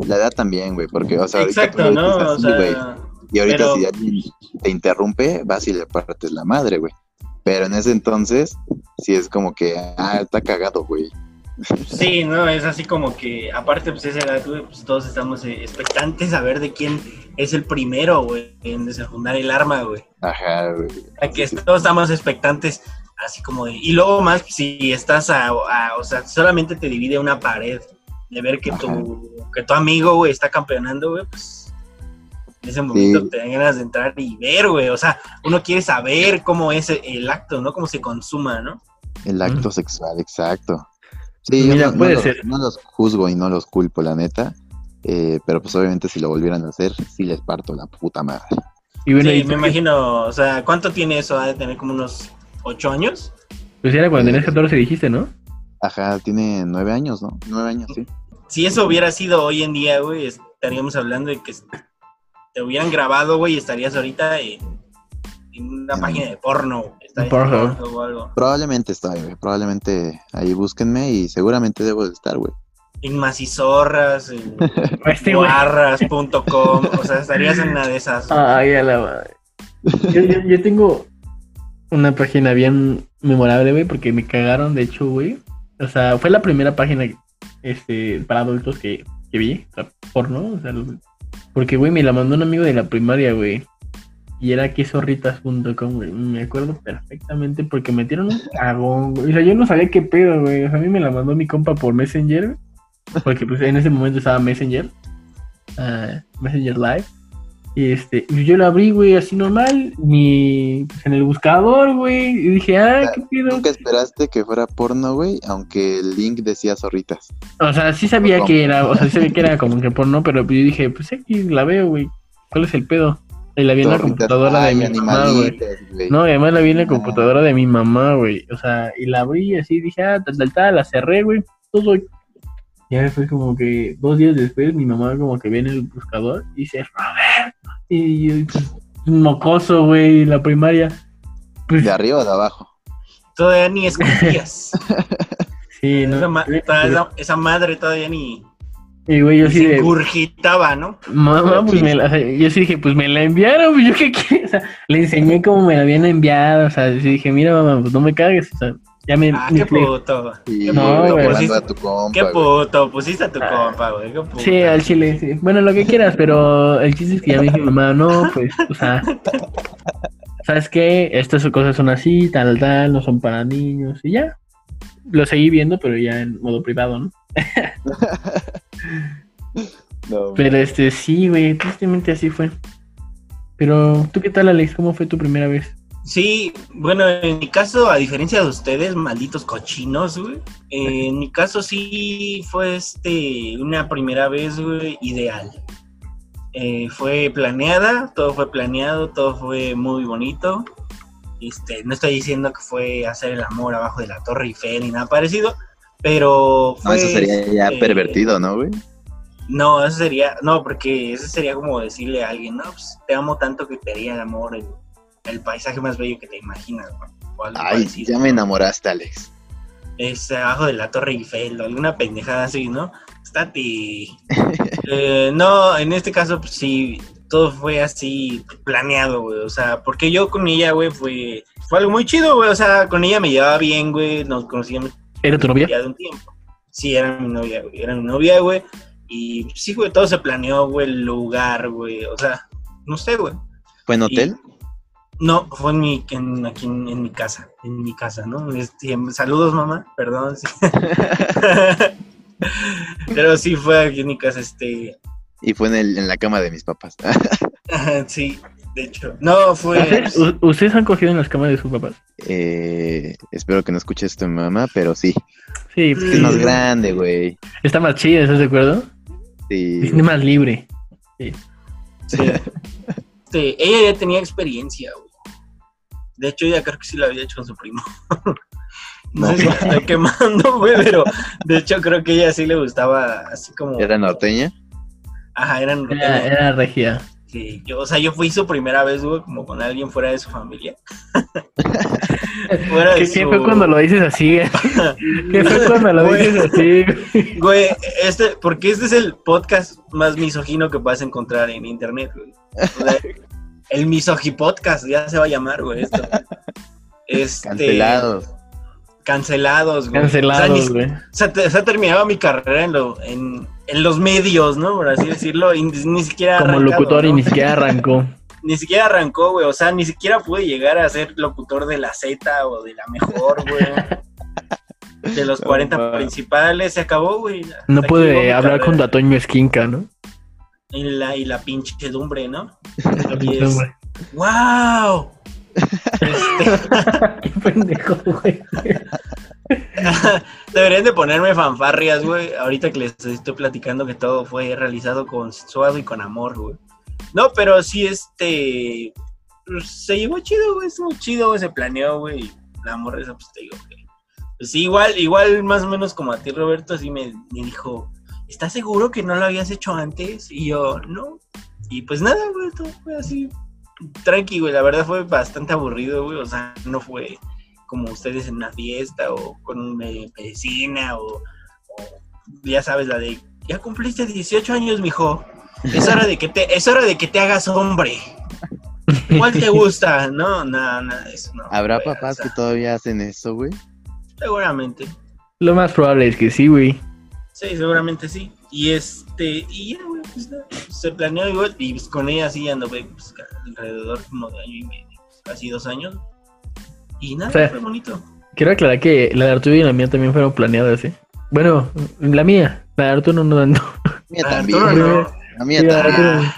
La edad también, güey, porque, o sea, ahorita Exacto, lo ¿no? O así, Y ahorita Pero- si alguien te interrumpe, vas y le partes la madre, güey. Pero en ese entonces, sí es como que, ah, está cagado, güey. sí, no, es así como que, aparte, pues esa edad, güey, pues todos estamos eh, expectantes a ver de quién es el primero, güey, en desenfundar el arma, güey. Ajá, güey. A que todos estamos expectantes, así como de. Y luego más, si estás a, a- O sea, solamente te divide una pared de ver que tu, que tu amigo, güey, está campeonando, güey, pues. En ese momento Sí. te dan ganas de entrar y ver, güey. O sea, uno quiere saber cómo es el acto, ¿no? Cómo se consuma, ¿no? El acto sexual, exacto. Sí, yo Mira, no, no puede los, ser. no los juzgo y no los culpo, la neta. Eh, pero pues obviamente si lo volvieran a hacer, sí les parto la puta madre. Y bueno, sí, y- me imagino. O sea, ¿cuánto tiene eso? Ha de tener como unos ocho años. pues era cuando tenías 14 dijiste, ¿no? Ajá, tiene nueve años, ¿no? Nueve años, sí. Si eso hubiera sido hoy en día, güey, estaríamos hablando de que te hubieran grabado, güey, y estarías ahorita en, en una En- página de porno. Porno. o algo. Probablemente está, güey. Probablemente ahí búsquenme y seguramente debo de estar, güey. En macizorras, en Este güey. barras.com, o sea, estarías en una de esas. Ay, a la madre. Yo, yo- yo tengo una página bien memorable, güey, porque me cagaron, de hecho, güey. O sea, fue la primera página este, para adultos que, que vi, o sea, porno, o sea, porque, güey, me la mandó un amigo de la primaria, güey. Y era quesorritas.com, güey. Me acuerdo perfectamente porque metieron un cagón, güey. O sea, yo no sabía qué pedo, güey. O sea, a mí me la mandó mi compa por Messenger, porque pues en ese momento estaba Messenger. ah, Messenger Live. Y este, yo la abrí, güey, así normal, mi, pues, en el buscador, güey, y dije, ah, qué pedo. Nunca esperaste que fuera porno, güey, aunque el link decía zorritas. O sea, sí sabía ¿Cómo? que era, o sea, sí sabía que era como que porno, pero yo dije, pues aquí la veo, güey, ¿cuál es el pedo? Y la vi en la computadora de mi mamá, güey. No, y además la vi en la computadora de mi mamá, güey. O sea, y la abrí así, dije, ah, tal, tal, tal, la cerré, güey. Todo. Ya fue como que dos días después, mi mamá como que viene el buscador y dice, Robert. Y yo, pues, un mocoso, güey, la primaria. Pues, ¿De arriba o de abajo? Todavía ni escupías. sí, no. esa, ma- toda esa, esa madre todavía ni, Y, güey, yo sí se de, ingurgitaba, ¿no? mamá, pues me la, o sea, yo sí dije, pues me la enviaron, pues yo qué quiero. O sea, le enseñé cómo me la habían enviado. O sea, sí dije, mira, mamá, pues no me cagues. O sea, ya me. Ah, me qué puto. Qué No, mando a tu compa, Qué güey. puto. Pusiste a tu Ah. compa, güey. Qué puto. Sí, al chile, sí. Bueno, lo que quieras, pero el chiste es que ya me dijo mi mamá, no, pues, o sea, ¿sabes qué? Estas cosas son así, tal, tal, no son para niños, y ya. lo seguí viendo, pero ya en modo privado, ¿no? No, Pero este, sí, güey, tristemente así fue. Pero, ¿tú qué tal, Alex? ¿Cómo fue tu primera vez? Sí, bueno, en mi caso, a diferencia de ustedes, malditos cochinos, güey, eh, en mi caso sí fue este una primera vez, güey, ideal. Eh, fue planeada, todo fue planeado, todo fue muy bonito. Este, no estoy diciendo que fue hacer el amor abajo de la Torre Eiffel ni nada parecido, pero No, fue, eso sería ya este, pervertido, ¿no, güey? No, eso sería, no, porque eso sería como decirle a alguien, no, pues te amo tanto que te haría el amor, el paisaje más bello que te imaginas, güey, Ay, parecido, ya me enamoraste, Alex. Es abajo de la Torre Eiffel o alguna pendejada así, ¿no? Estate. Eh, no, en este caso, pues sí, todo fue así planeado, güey. O sea, porque yo con ella, güey, fue, fue algo muy chido, güey. O sea, con ella me llevaba bien, güey. Nos conocíamos ¿Era tu novia? de un tiempo. Sí, era mi novia, güey. Era mi novia, güey. Y sí, güey, todo se planeó, güey, el lugar, güey. O sea, no sé, güey. ¿Fue en hotel? No, fue en mi, en, aquí en, en mi casa, en mi casa, ¿no? Este, saludos, mamá, perdón. sí. Pero sí fue aquí en mi casa, este, Y fue en, el, en la cama de mis papás. sí, de hecho. No, fue... ¿Ustedes, u- ¿Ustedes han cogido en las camas de sus papás? Eh, espero que no escuche esto mi mamá, pero sí. Sí, pues, Es más Mm. grande, güey. está más chida, ¿estás de acuerdo? Sí. Es más libre. sí. Este, ella ya tenía experiencia, güey. De hecho, ella creo que sí la había hecho con su primo. No sé si la estoy quemando, güey, pero de hecho creo que ella sí le gustaba así como... ¿Era norteña? Ajá, eran... Era, era regia. Sí, yo, o sea, yo fui su primera vez, güey, como con alguien fuera de su familia. fuera de ¿Qué, su... qué fue cuando lo dices así? ¿Qué fue cuando lo Güey. dices así? Güey, este, porque este es el podcast más misógino que puedas encontrar en internet, güey. O sea, el misogi podcast, ya se va a llamar, güey, esto. Este, Cancelados. Cancelados, güey. Cancelados, güey. o sea, o sea, terminaba mi carrera en, lo, en, en los medios, ¿no? Por así decirlo, y ni, ni siquiera Como arrancado, locutor y ni siquiera arrancó. ni siquiera arrancó, güey. O sea, ni siquiera pude llegar a ser locutor de la Z o de la mejor, güey. De los No, 40 ma. principales, se acabó, güey. No pude hablar con. Datoño Esquinca, ¿no? Y la, y la pinche dumbre, ¿no? Y es-. ¡Wow! Qué pendejo, güey. deberían de ponerme fanfarrias, güey. Ahorita que les estoy platicando que todo fue realizado con suave y con amor, güey. No, pero sí, este. pues, se llevó chido, güey. Estuvo chido, güey. Se planeó, güey. La morra esa, pues te digo, que. Pues sí, igual, igual, más o menos como a ti, Roberto, así me, me dijo. ¿Estás seguro que no lo habías hecho antes? Y yo, no. Y pues nada, güey, todo fue así. Tranqui, güey. La verdad fue bastante aburrido, güey. O sea, no fue como ustedes en una fiesta o con una medicina o, o ya sabes la de ya cumpliste 18 años, mijo. Es hora de que te es hora de que te hagas hombre. ¿Cuál te gusta? No, nada, nada de eso. No, ¿Habrá güey, papás o sea, que todavía hacen eso, güey? Seguramente. Lo más probable es que sí, güey. Sí, seguramente sí. Y este, y ya, güey, pues nada, se planeó igual, y pues, con ella sí anduve pues, alrededor como de año y medio, casi dos años. Y nada, O sea, fue bonito. Quiero aclarar que la de Arturo y la mía también fueron planeadas, ¿eh? Bueno, la mía. La de Arturo no, no, no. La mía Ah, también. No. La mía también.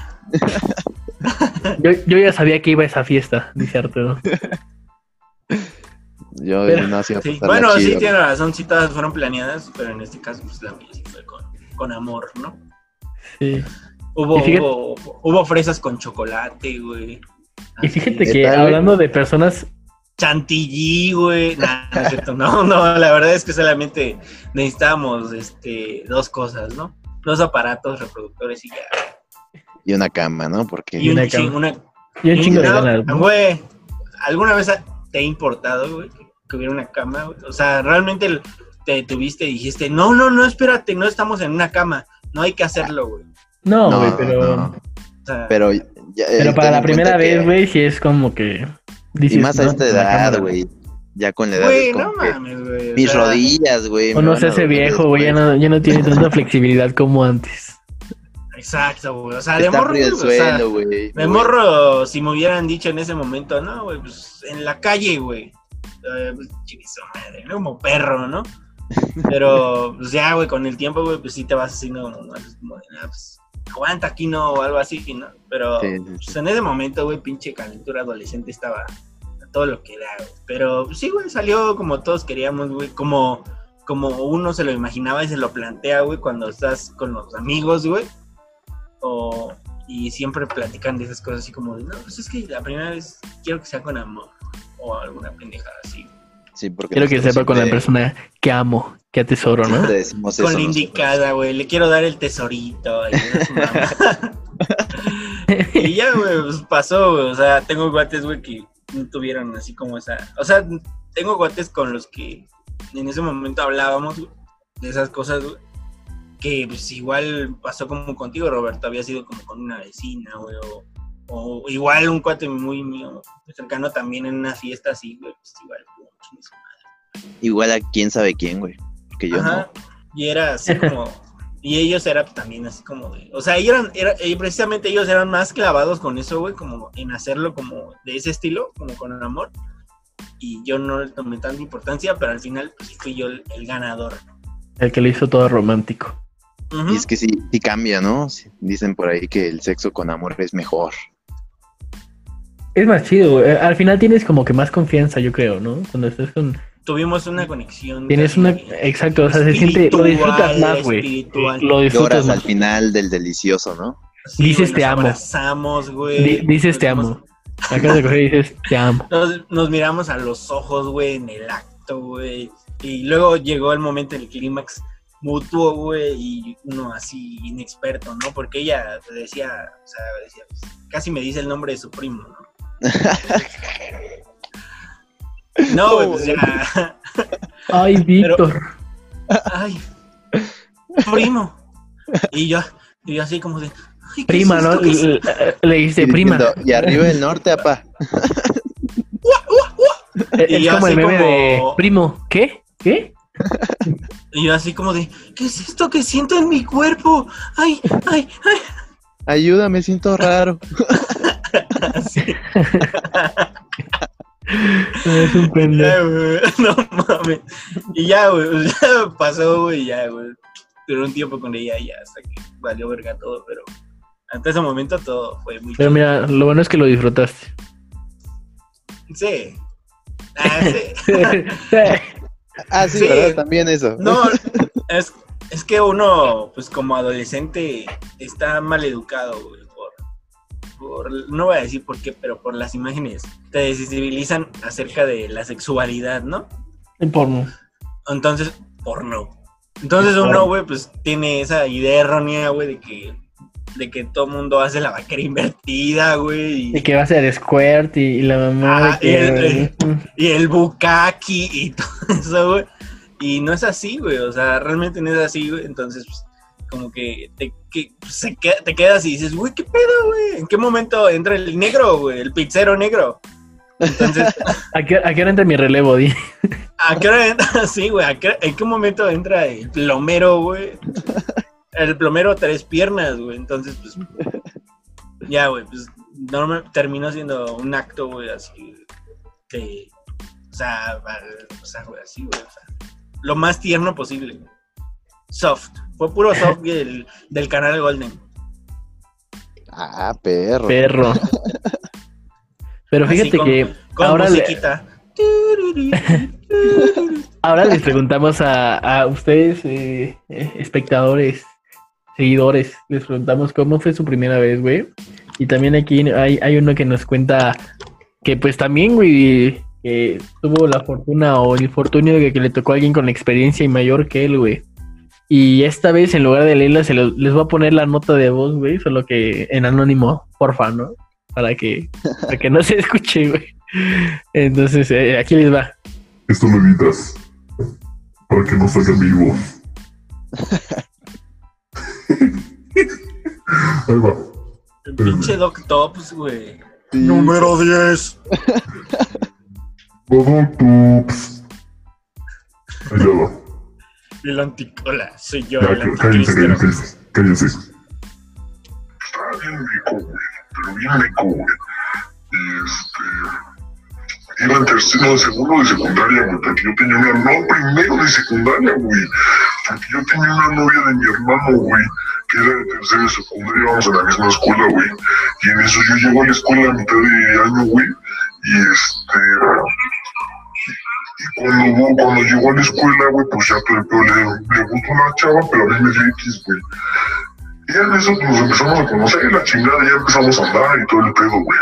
Yo, yo ya sabía que iba a esa fiesta, dice Arturo. Yo Pero- no hacía Sí, Bueno, sí, chido, tiene razón, sí todas fueron planeadas, pero en este caso, pues la mía sí fue con, con amor, ¿no? Sí. Hubo, hubo, hubo fresas con chocolate, güey. Y fíjate ¿Qué que tal, güey? hablando de personas, Chantilly, güey. Nah, no, es cierto. no, no, la verdad es que solamente necesitábamos este, dos cosas, ¿no? Dos aparatos reproductores y ya. Y una cama, ¿no? Porque Y un una ching- cama. una, y un chingo de ganas. Güey, ¿alguna vez te ha importado, güey, que, que hubiera una cama? güey? O sea, realmente el- te tuviste y dijiste, no, no, no, espérate, no estamos en una cama. No hay que hacerlo, güey. No, No, güey, pero, no. O sea, Pero, ya, pero eh, para la primera que- vez, güey, sí es como que... Y dices, más a esta edad, güey. Ya con la edad güey, no que mames, güey. o mis sea, rodillas, güey. O me no van se hace viejo, güey, ya no, ya no tiene tanta flexibilidad como antes. Exacto, güey. O sea, de Está morro, o sea, suelo, güey. De güey. morro, si me hubieran dicho en ese momento, no, güey, pues en la calle, güey. Eh, pues, madre, ¿no? como perro, ¿no? Pero, pues ya, güey, con el tiempo, güey, pues sí te vas haciendo como, como de, ah, pues, aguanta aquí, ¿no? O algo así, ¿no? Pero, Sí, sí, pues en ese momento, güey, pinche calentura adolescente estaba a todo lo que da, güey. Pero, pues, sí, güey, salió como todos queríamos, güey, como, como uno se lo imaginaba y se lo plantea, güey, cuando estás con los amigos, güey. O, y siempre platican de esas cosas así como no, pues es que la primera vez quiero que sea con amor. O alguna pendejada así. Sí, porque Quiero que sepa con la persona que amo, que atesoro, ¿no? siempre decimos eso Con la indicada, güey. Le quiero dar el tesorito. Y, ya, güey, pues pasó, güey. O sea, tengo guates, güey, que no tuvieron así como esa. O sea, tengo guates con los que en ese momento hablábamos, de esas cosas, güey. Que pues igual pasó como contigo, Roberto. Había sido como con una vecina, güey. O, o igual un cuate muy mío, cercano también en una fiesta así, güey. Pues igual, madre. Igual a quién sabe quién, güey. Que yo Ajá, Y era así como. y ellos eran también así como de. O sea, ellos eran, era, y precisamente ellos eran más clavados con eso, güey, como en hacerlo como de ese estilo, como con el amor. Y yo no le tomé tanta importancia, pero al final, pues fui yo el, el ganador. El que le hizo todo romántico. Y es que sí, sí cambia, ¿no? Dicen por ahí que el sexo con amor es mejor. Es más chido, güey. Al final tienes como que más confianza, yo creo, ¿no? Cuando estás con... Tuvimos una conexión. Tienes una... Exacto, o sea, se siente... Lo disfrutas más, güey. Lo disfrutas Lloras al más. final del delicioso, ¿no? Sí, Dices, güey, "Te amo". Abrazamos, güey. Dices Nos te amo. Acabas de coger y dices te amo. Nos, nos miramos a los ojos, güey, en el acto, güey. Y luego llegó el momento del clímax mutuo, güey, y uno así inexperto, ¿no? Porque ella decía, o sea, decía, pues, casi me dice el nombre de su primo, ¿no? No, güey, pues ya. Ay, Víctor. Ay, primo. Y yo, y yo así como de. ay, ¿qué Prima, es ¿no? es Le, Y prima. diciendo, Y arriba del norte, apá. Es Y yo como el meme de como- primo. ¿Qué? ¿Qué? Y yo así como de, ¿qué es esto que siento en mi cuerpo? Ay, ay, ay. Ayuda, me siento raro. Es un pendejo. No mames. Y ya, güey, pues, ya pasó, güey, ya, güey. Duró un tiempo con ella ya hasta que valió verga todo, pero hasta ese momento todo fue muy Pero mira, lo bueno es que lo disfrutaste. Sí. Ah, sí. Ah, sí, Sí. ¿verdad? También eso. No, es, es que uno, pues como adolescente, está mal educado, güey, por, por, no voy a decir por qué, pero por las imágenes. Te sensibilizan acerca de la sexualidad, ¿no? El porno. Entonces, porno. Entonces uno, güey, pues tiene esa idea errónea, güey, de que, de que todo mundo hace la vaquera invertida, güey, Y y, que va a ser Squirt y, y la mamá Ah, de que... y el bukaki y todo eso, güey. Y no es así, güey, o sea, realmente no es así, güey. Entonces, pues, como que te, que, pues, se queda- te quedas y dices, güey, ¿qué pedo, güey? ¿En qué momento entra el negro, güey? El pizzero negro. Entonces, ¿A qué, a qué hora entra mi relevo? Di? ¿A qué hora entra? Sí, güey. ¿a qué- ¿En qué momento entra el plomero, güey? El plomero tres piernas, güey. Entonces, pues. Ya, güey. Pues terminó siendo un acto, güey, así. Que. O sea, o sea, güey, así, güey. O sea, lo más tierno posible. Soft. Fue puro soft del, del canal Golden. Ah, perro. Perro. Pero Así fíjate con- que Con ahora, le- musiquita. ahora les preguntamos a, a ustedes, eh, eh, espectadores, seguidores, les preguntamos cómo fue su primera vez, güey. Y también aquí hay, hay uno que nos cuenta que pues también, güey, que tuvo la fortuna o el infortunio de que, le tocó a alguien con experiencia y mayor que él, güey. Y esta vez, en lugar de leerla, se lo- les voy a poner la nota de voz, güey, solo que en anónimo, porfa, ¿no? Para que, para que no se escuche, güey. Entonces, eh, aquí les va. Esto lo editas para que no salga mi voz. Ahí va. El pinche Doc Tops, güey. Sí. Número 10. Va. El anticola. Soy yo, Ya, el cá- cállense, cállense. Cállense. Está bien rico, güey. Pero bien rico, güey. Este. iba en tercero, en segundo de secundaria, güey, porque yo tenía una, no, primero de secundaria, güey, porque yo tenía una novia de mi hermano, güey, que era de tercero de secundaria, íbamos a la misma escuela, güey, y en eso yo llego a la escuela a mitad de año, güey, y este, y cuando, cuando llegó a la escuela, güey, pues ya el pedo le, le gustó una chava, pero a mí me dio X, güey. Y en eso pues, nos empezamos a conocer, la chingada, ya empezamos a andar y todo el pedo, güey.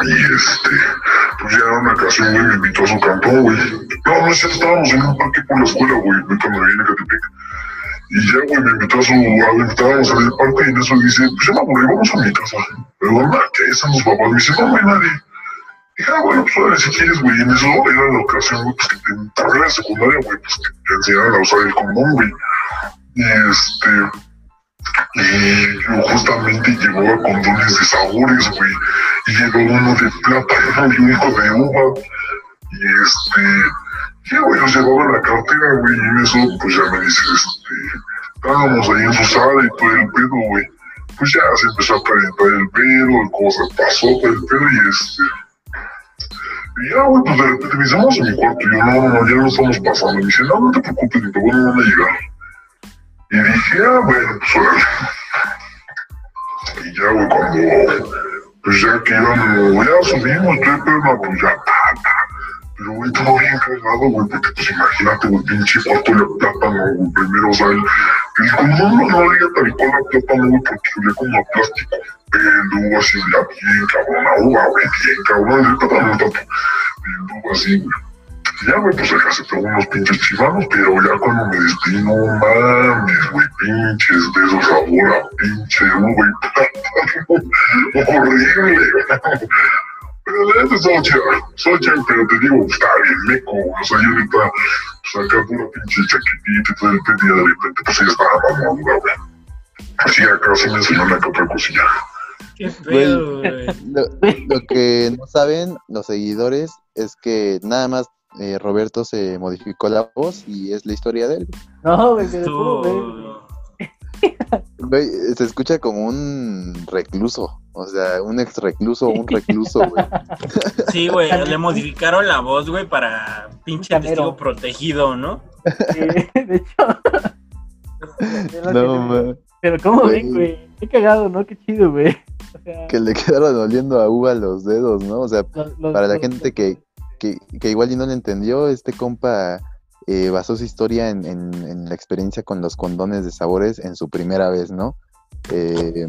Y este, pues ya en una ocasión, güey, me invitó a su cantón, güey. No, no es cierto, estábamos en un parque por la escuela, güey, cuando me vine a Catepec. Y ya, güey, me invitó a su, a, en el parque y en eso dice, pues ya me aburrí, vamos a mi casa. Pero, ¿dónde? ¿Qué? Están los papás. Me dice, no, no hay nadie. Dije, ah, bueno, pues ahora si quieres, güey, en eso era la ocasión, güey, pues que en carrera secundaria, güey, pues que te enseñaran a usar el condón, güey. Y este, y yo justamente llevaba condones de sabores, güey, y llevaba uno de plátano y uno de uva, y este, ya, güey, los llevaba en la cartera, güey, y en eso, pues ya me dice, este, estábamos ahí en su sala y todo el pedo, güey. Pues ya se empezó a calentar el pedo, el cosa pasó todo el pedo y este. Y ya, güey, pues de repente me a mi cuarto. Y yo, no, no, no, ya no estamos pasando. Y me dice, no, no te preocupes, ni te van a llegar. Y dije, ah, bueno, pues órale. Y ya, güey, cuando, pues ya que íbamos, ya subimos, pedo, no, pues ya, ta, ta. Pero, güey, todo bien cagado, güey, porque, pues, imagínate, güey, pinche cuarto de plátano, güey, primero, o sea, el, el condón no, no olía tal cual a plátano, güey, porque olía como a plástico. Pero, así, olía bien cabrón, a güey, bien cabrón, el plátano, el plátano, bien así, güey. Ya, güey, pues acá se pegó unos pinches chivanos, pero ya cuando me despedí, no mames, güey, pinches besos sabor a pinche uva y plátano, horrible, pero la neta estaba chido, estaba chido, pero te digo, está bien meco, o sea, yo ahorita, pues acá pura pinche chaquitita y todo el y de repente, pues ella estaba más madura, güey. Así acá se me enseñó una que otra cosilla. Qué pedo, güey. Lo, lo que no saben los seguidores es que nada más eh, Roberto se modificó la voz y es la historia de él. No, güey. Güey, se escucha como un recluso, o sea, un ex recluso, un recluso, güey. Sí, güey, le modificaron la voz, güey, para pinche Camero. testigo protegido, ¿no? Sí, de hecho. No, man, Pero ¿cómo ven, güey? Qué cagado, ¿no? Qué chido, güey. O sea, que le quedaron oliendo a uva los dedos, ¿no? O sea, los- los- para la los- gente que, que, que igual y no le entendió, este compa eh, basó su historia en, en- en la experiencia con los condones de sabores en su primera vez, ¿no? Eh,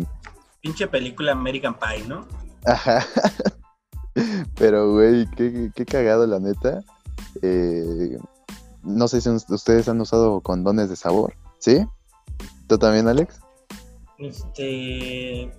Pinche película American Pie, ¿no? Ajá. Pero, güey, qué, qué cagado, la neta. Eh, no sé si us- ustedes han usado condones de sabor, ¿sí? ¿Tú también, Alex? Este.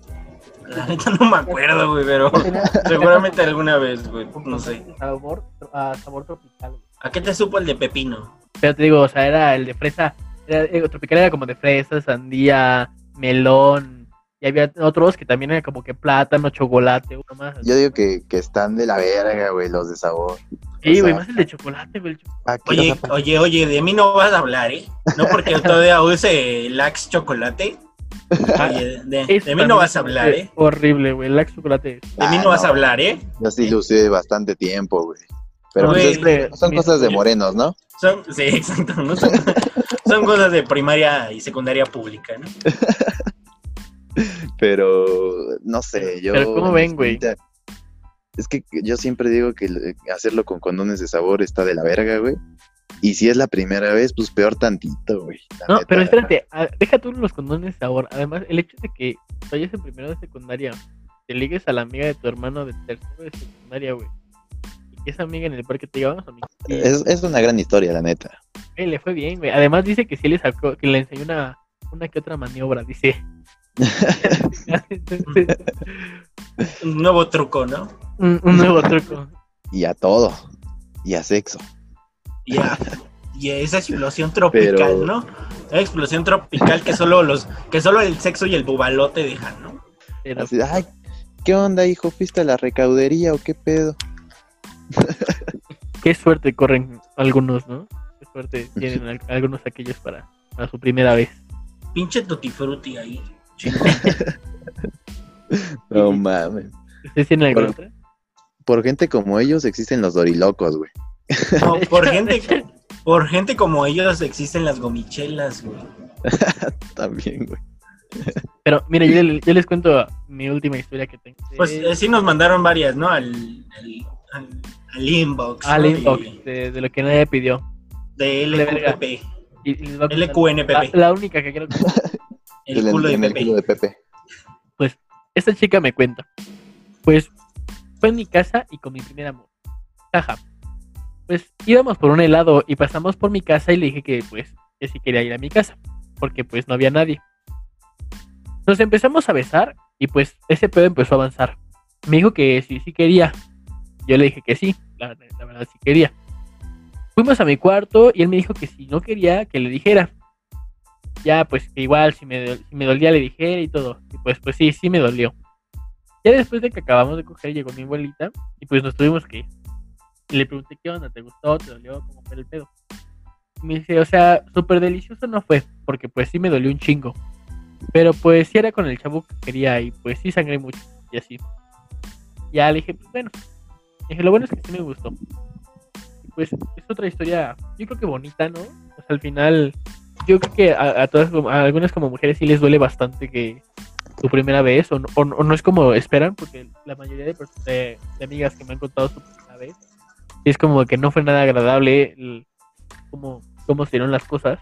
La neta no me acuerdo, güey, pero seguramente alguna vez, güey. No sé. Sabor, a sabor tropical, güey. ¿A qué te supo el de pepino? Pero te digo, o sea, era el de fresa. Era, el tropical era como de fresa, sandía, melón. Y había otros que también eran como que plátano, chocolate, uno más. Yo digo que, que están de la verga, güey, los de sabor. Sí, güey, más el de chocolate, güey. Oye, sea, ¿pa' oye, oye, de mí no vas a hablar, ¿eh? No porque todavía use Lax Chocolate. Oye, de, de mí no vas a hablar, ¿eh? Horrible, güey. Lax chocolate. De mí Ah, no vas a hablar, ¿eh? Yo sí lo usé bastante tiempo, güey. Pero pues, Güey, es que son mira, cosas de morenos, ¿no? Son, sí, exacto. ¿no? Son, son cosas de primaria y secundaria pública, ¿no? Pero no sé, yo. Pero ¿cómo ven, güey? Es que yo siempre digo que hacerlo con condones de sabor está de la verga, güey. Y si es la primera vez, pues peor tantito, güey. No, neta. pero espérate, deja tú los condones de sabor. Además, el hecho de que vayas en primero de secundaria, te ligues a la amiga de tu hermano de tercero de secundaria, güey. Y que esa amiga en el parque te diga, vamos a Es, es una gran historia, la neta. güey, le fue bien, güey. Además dice que sí le sacó, que le enseñó una, una que otra maniobra, dice. Un nuevo truco, ¿no? un, un nuevo truco. Y a todo. Y a sexo. Y, a- y a esa explosión tropical, Pero- ¿no? Esa explosión tropical que solo los, que solo el sexo y el bubalote dejan, ¿no? Pero, Así, ay, ¿qué onda, hijo? ¿Fuiste a la recaudería o qué pedo? qué suerte corren algunos, ¿no? Qué suerte tienen al- algunos aquellos para, para su primera vez. Pinche tutti frutti ahí. No mames. Por gente como ellos existen los dorilocos, güey. No, por gente, por gente como ellos existen las gomichelas, güey. También, güey. Pero mira, yo, le- yo les cuento mi última historia que tengo. Pues Eh, sí nos mandaron varias, ¿no? Al, al, al- al inbox. al ¿no? inbox Y- de, de lo que nadie pidió. De contar LQNPP. La, la única que quiero El culo de en el Pepe. culo de Pepe. Esta chica me cuenta. Pues fue en mi casa y con mi primer amor. Jaja. Pues íbamos por un helado y pasamos por mi casa y le dije que pues que sí quería ir a mi casa. Porque pues no había nadie. Nos empezamos a besar y pues ese pedo empezó a avanzar. Me dijo que sí, sí quería. Yo le dije que sí, la, la verdad sí quería. Fuimos a mi cuarto y él me dijo que si no quería, que le dijera. Ya, pues que igual, si me, si me dolía, le dijera y todo. Y pues, pues sí, sí me dolió. Ya después de que acabamos de coger, llegó mi abuelita y pues nos tuvimos que ir. Y le pregunté qué onda, ¿te gustó? ¿Te dolió? ¿Cómo fue el pedo? Y me dice, o sea, súper delicioso no fue, porque pues sí me dolió un chingo. Pero pues sí era con el chavo que quería y pues sí sangré mucho y así. Ya le dije, pues bueno. Dije, lo bueno es que sí me gustó. Pues es otra historia, yo creo que bonita, ¿no? Sea, al final, yo creo que a, a todas, como- a algunas como mujeres sí les duele bastante que su primera vez, o no, o no- o no es como esperan, porque la mayoría de, de- de amigas que me han contado su primera vez, es como que no fue nada agradable el- cómo, cómo se dieron las cosas.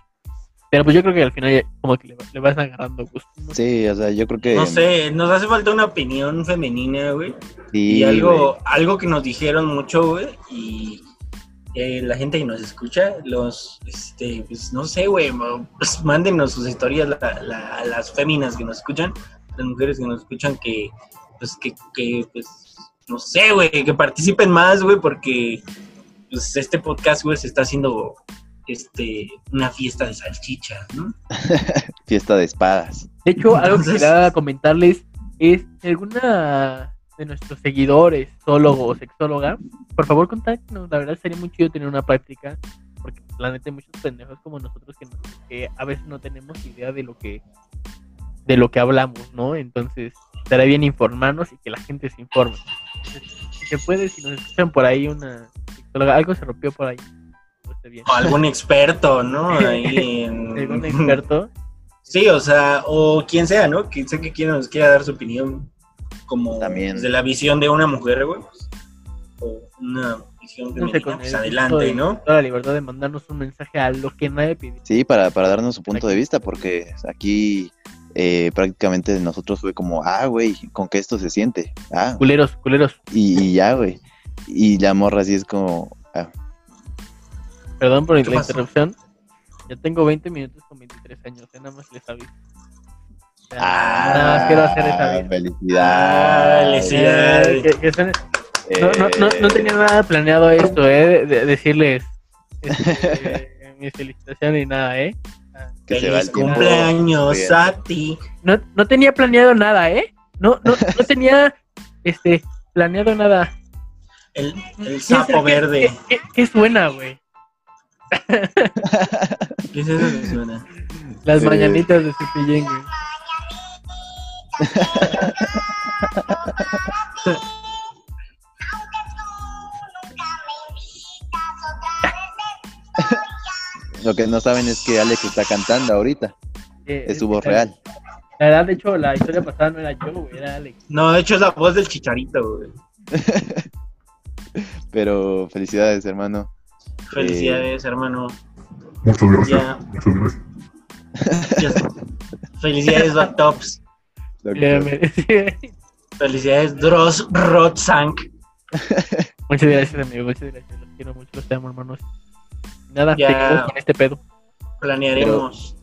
Pero pues yo creo que al final ya como que le, va- le vas agarrando gusto. ¿no? Sí, o sea, yo creo que. No sé, nos hace falta una opinión femenina, güey. sí, y algo, güey. algo que nos dijeron mucho, güey, y eh, la gente que nos escucha, los, este, pues no sé, güey, pues mándenos sus historias, la- la- a las féminas que nos escuchan, las mujeres que nos escuchan, que, pues, que, que, pues, no sé, güey, que participen más, güey, porque, pues, este podcast, güey, se está haciendo, este, una fiesta de salchichas, ¿no? Fiesta de espadas. De hecho, algo que quería comentarles es alguna de nuestros seguidores, zoólogo o sexóloga, por favor contáctenos. La verdad sería muy chido tener una práctica, porque la neta hay muchos pendejos como nosotros que, a veces no tenemos idea de lo que de lo que hablamos, ¿no? Entonces, estaría bien informarnos y que la gente se informe. Entonces, si se puede, si nos escuchan por ahí una sexóloga, algo se rompió por ahí. pues, bien. O algún experto, ¿no? Ahí en- Algún experto. Sí, o sea, o quien sea, ¿no? Quien sea que quiera, nos quiera dar su opinión como También. desde la visión de una mujer, güey. pues, O una visión No femenina, sé, con pues adelante, de- ¿no? toda la libertad de mandarnos un mensaje a lo que nadie pidió. Sí, para, para darnos su punto de vista, porque aquí eh, prácticamente nosotros fue como, ah, güey, con que esto se siente. Ah, Culeros, culeros. y, y ya, güey. Y la morra así es como, ah, Perdón por ¿Qué la pasó? interrupción. Ya tengo 20 minutos con 23 años, eh, nada más les aviso. O sea, nada más quiero hacer esa ah, vida. felicidades. Felicidades. Eh, que- no, no, no, no tenía nada planeado esto, eh, de, de decirles este, mis felicitaciones ni nada, eh. Que se va Feliz el tiempo. cumpleaños Bien. a ti. No, no tenía planeado nada, eh. No, no, no tenía este planeado nada. El, el ¿Qué- sapo qué- verde. ¿Qué, qué, qué suena, güey? ¿Qué es eso que suena? Las Eh. mañanitas de Cepillín, güey. Lo que no saben es que Alex está cantando ahorita. Eh, Es su voz real. La verdad, de hecho, la historia pasada no era yo, güey, era Alex. No, de hecho es la voz del chicharito, güey. Pero felicidades, hermano. Felicidades, hermano. Muchas gracias. Ya. Muchas gracias. Felicidades, Bactops. Felicidades, Dross Rotzank. Muchas gracias, amigo. Muchas gracias. Los quiero mucho, los amo, hermanos. Nada, Ya. seguimos con este pedo. Planearemos.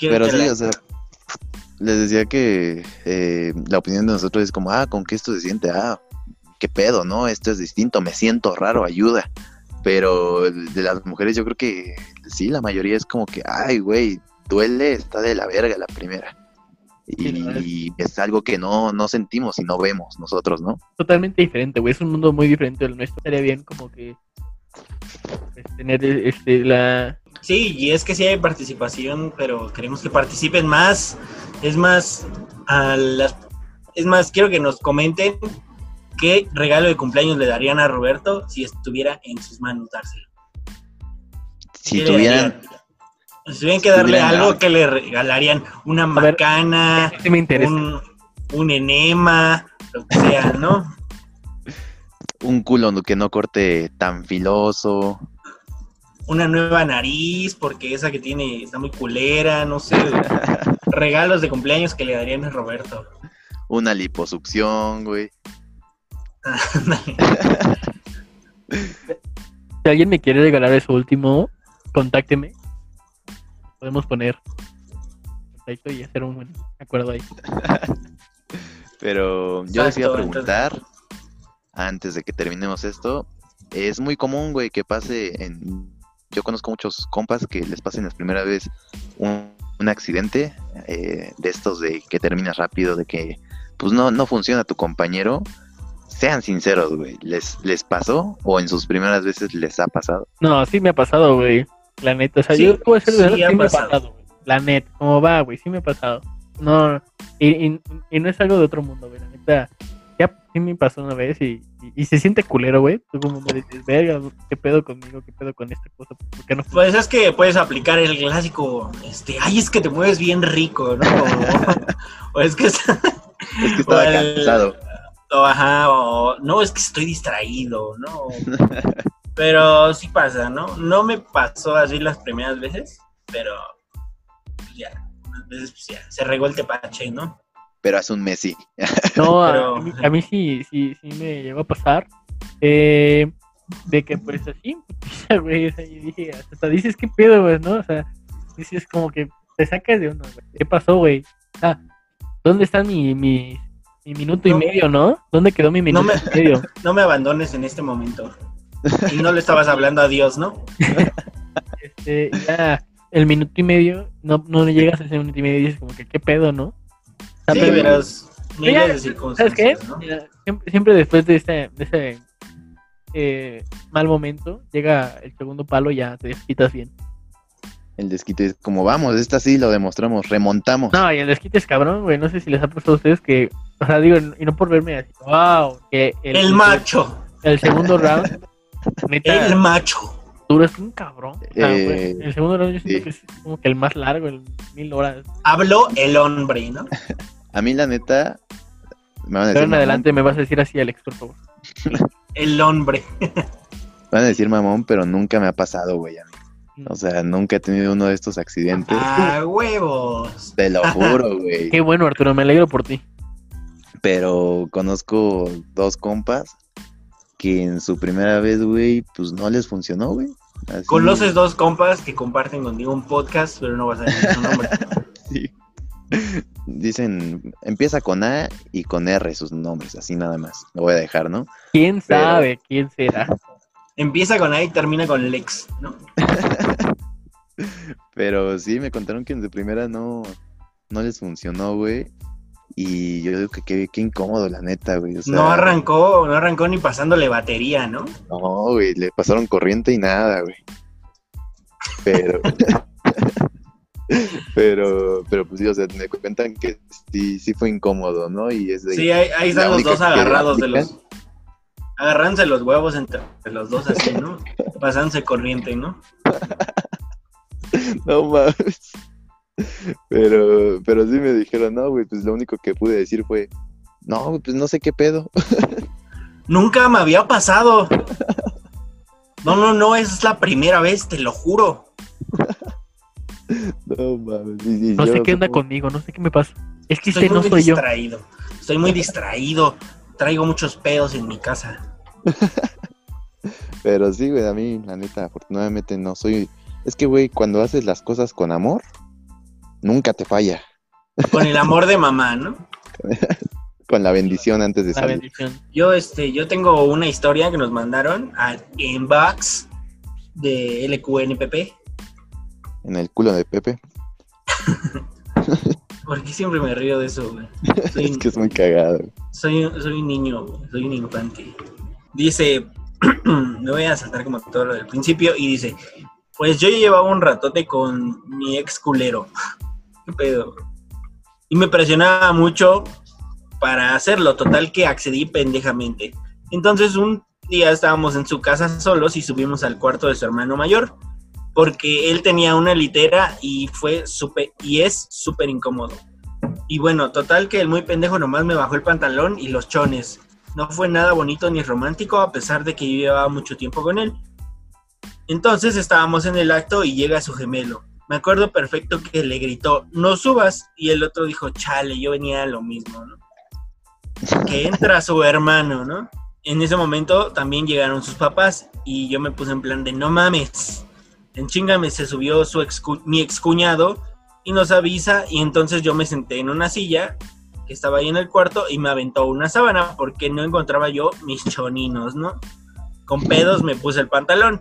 Pero sí, la- o sea, les decía que eh, la opinión de nosotros es como, ah, ¿con qué esto se siente? Ah, qué pedo, ¿no? Esto es distinto, me siento raro, ayuda. Pero de las mujeres yo creo que sí, la mayoría es como que, ay, güey, duele, está de la verga la primera. Y es algo que no, no sentimos y no vemos nosotros, ¿no? Totalmente diferente, güey. Es un mundo muy diferente del nuestro. Estaría bien como que pues, tener este, la... Sí, y es que sí hay participación, pero queremos que participen más. Es más, a las, es más, quiero que nos comenten ¿Qué regalo de cumpleaños le darían a Roberto si estuviera en sus manos dárselo? Si ¿Qué le tuvieran, darían? Si tuvieran que darle algo que le regalarían, una ver, macana, Sí me interesa. un, un enema, lo que sea, ¿no? un culo que no corte tan filoso, Una nueva nariz, porque esa que tiene está muy culera, no sé. Regalos de cumpleaños que le darían a Roberto. una liposucción, güey. Si alguien me quiere regalar eso último, contácteme. Podemos poner contacto y hacer un buen acuerdo ahí. Pero yo les iba a preguntar, antes de que terminemos esto, es muy común, güey, que pase en... Yo conozco muchos compas que les pasen la primera vez un, un accidente eh, de estos de que terminas rápido, de que pues no, no funciona tu compañero. Sean sinceros, güey, ¿les, ¿les pasó o en sus primeras veces les ha pasado? No, sí me ha pasado, güey. La neta, o sea, Sí, yo puedo ser de sí sí me ha pasado. güey. La neta, ¿cómo va, güey? Sí me ha pasado. No, y, y, y no es algo de otro mundo, güey. La neta, ya sí me pasó una vez y, y, y se siente culero, güey. Tú como me dices, verga, ¿qué pedo conmigo? ¿Qué pedo con esta cosa? ¿Por qué no? Pues es que puedes aplicar el clásico, este, ay, es que te mueves bien rico, ¿no? O, o es que está- Es que estaba el- cansado. o ajá, o no, es que estoy distraído, ¿no? Pero sí pasa, ¿no? No me pasó así las primeras veces, pero pues ya, unas veces pues ya, se regó el tepache, ¿no? Pero hace un mes sí. No, a- Pero- a, mí, a mí sí, sí, sí me llegó a pasar. Eh, de que pues así, güey. O sea, yo dije, hasta dices, ¿qué pedo, güey? ¿No? O sea, dices como que te sacas de uno, güey. ¿Qué pasó, güey? Ah, ¿dónde está mi, mi, mi minuto No. y medio, no? ¿Dónde quedó mi minuto me- y medio? No me abandones en este momento. Y no le estabas hablando a Dios, ¿no? Este, ya, el minuto y medio, no, no llegas a ese minuto y medio y dices como que, ¿qué pedo, no? O sea, Sí, pero- verás miles ya, de ¿Sabes qué? circunstancias, ¿no? Mira, siempre, siempre después de ese, de ese eh, mal momento, llega el segundo palo y ya te desquitas bien. El desquite es como vamos, esta sí lo demostramos, remontamos. No, y el desquite es cabrón, güey. No sé si les ha pasado a ustedes que, o sea, digo, y no por verme así, wow, que El macho, El segundo round, neta, el macho. duro es un cabrón. O sea, Eh, el segundo round yo siento sí. que es como que el más largo, el mil horas. Habló el hombre, ¿no? A mí la neta, me van a Pero decir en mamón, adelante me vas a decir así, Alex, por favor. El hombre. me van a decir mamón, pero nunca me ha pasado, güey, a mí. O sea, nunca he tenido uno de estos accidentes. A huevos. Te lo juro, güey. Qué bueno, Arturo, me alegro por ti. Pero conozco dos compas que en su primera vez, güey, pues no les funcionó, güey. Así- Conoces dos compas que comparten contigo un podcast, pero no vas a decir su nombre. Sí. Dicen, empieza con A y con R sus nombres, así nada más. Lo voy a dejar, ¿no? ¿Quién Pero- sabe quién será? Empieza con A y termina con Lex, ¿no? Pero sí, me contaron que en su primera no, no les funcionó, güey. Y yo digo que qué, qué incómodo, la neta, güey. O sea, No arrancó, no arrancó ni pasándole batería, ¿no? No, güey, le pasaron corriente y nada, güey. Pero. pero, pero pues sí, o sea, me cuentan que sí, sí fue incómodo, ¿no? Y es de. Sí, ahí, ahí están los dos agarrados de los. Agarrándose los huevos entre los dos así, ¿no? Pasándose corriente, ¿no? No mames. Pero, pero sí me dijeron, no, güey, pues lo único que pude decir fue, no, pues no sé qué pedo. Nunca me había pasado. No, no, no, es la primera vez, te lo juro. No mames. y No yo sé qué onda supongo- conmigo, no sé qué me pasa. Es que Estoy este no muy soy yo. distraído. Estoy muy distraído. Traigo muchos pedos en mi casa. Pero sí, güey, a mí, la neta, afortunadamente no soy. Es que, güey, cuando haces las cosas con amor, nunca te falla. Con el amor de mamá, ¿no? Con la bendición antes de La salir. bendición. Yo, este, yo tengo una historia que nos mandaron al inbox de LQNPP. En el culo de Pepe. ¿Por qué siempre me río de eso, güey? Soy, Es que es muy cagado. soy, soy un niño, güey, soy un infante. Dice, me voy a saltar como todo lo del principio y dice, pues yo llevaba un ratote con mi ex culero. ¿Qué pedo? Y me presionaba mucho para hacerlo. Total que accedí pendejamente. Entonces un día estábamos en su casa solos y subimos al cuarto de su hermano mayor porque él tenía una litera y fue súper y es súper incómodo. Y bueno, total que el muy pendejo nomás me bajó el pantalón y los chones. No fue nada bonito ni romántico a pesar de que yo llevaba mucho tiempo con él. Entonces estábamos en el acto y llega su gemelo. Me acuerdo perfecto que le gritó, no subas, y el otro dijo, chale, yo venía a lo mismo, ¿no? Que entra su hermano, ¿no? En ese momento también llegaron sus papás y yo me puse en plan de, no mames. En chingame se subió su ex, mi excuñado y nos avisa y entonces yo me senté en una silla que estaba ahí en el cuarto y me aventó una sábana porque no encontraba yo mis choninos, ¿no? Con pedos me puse el pantalón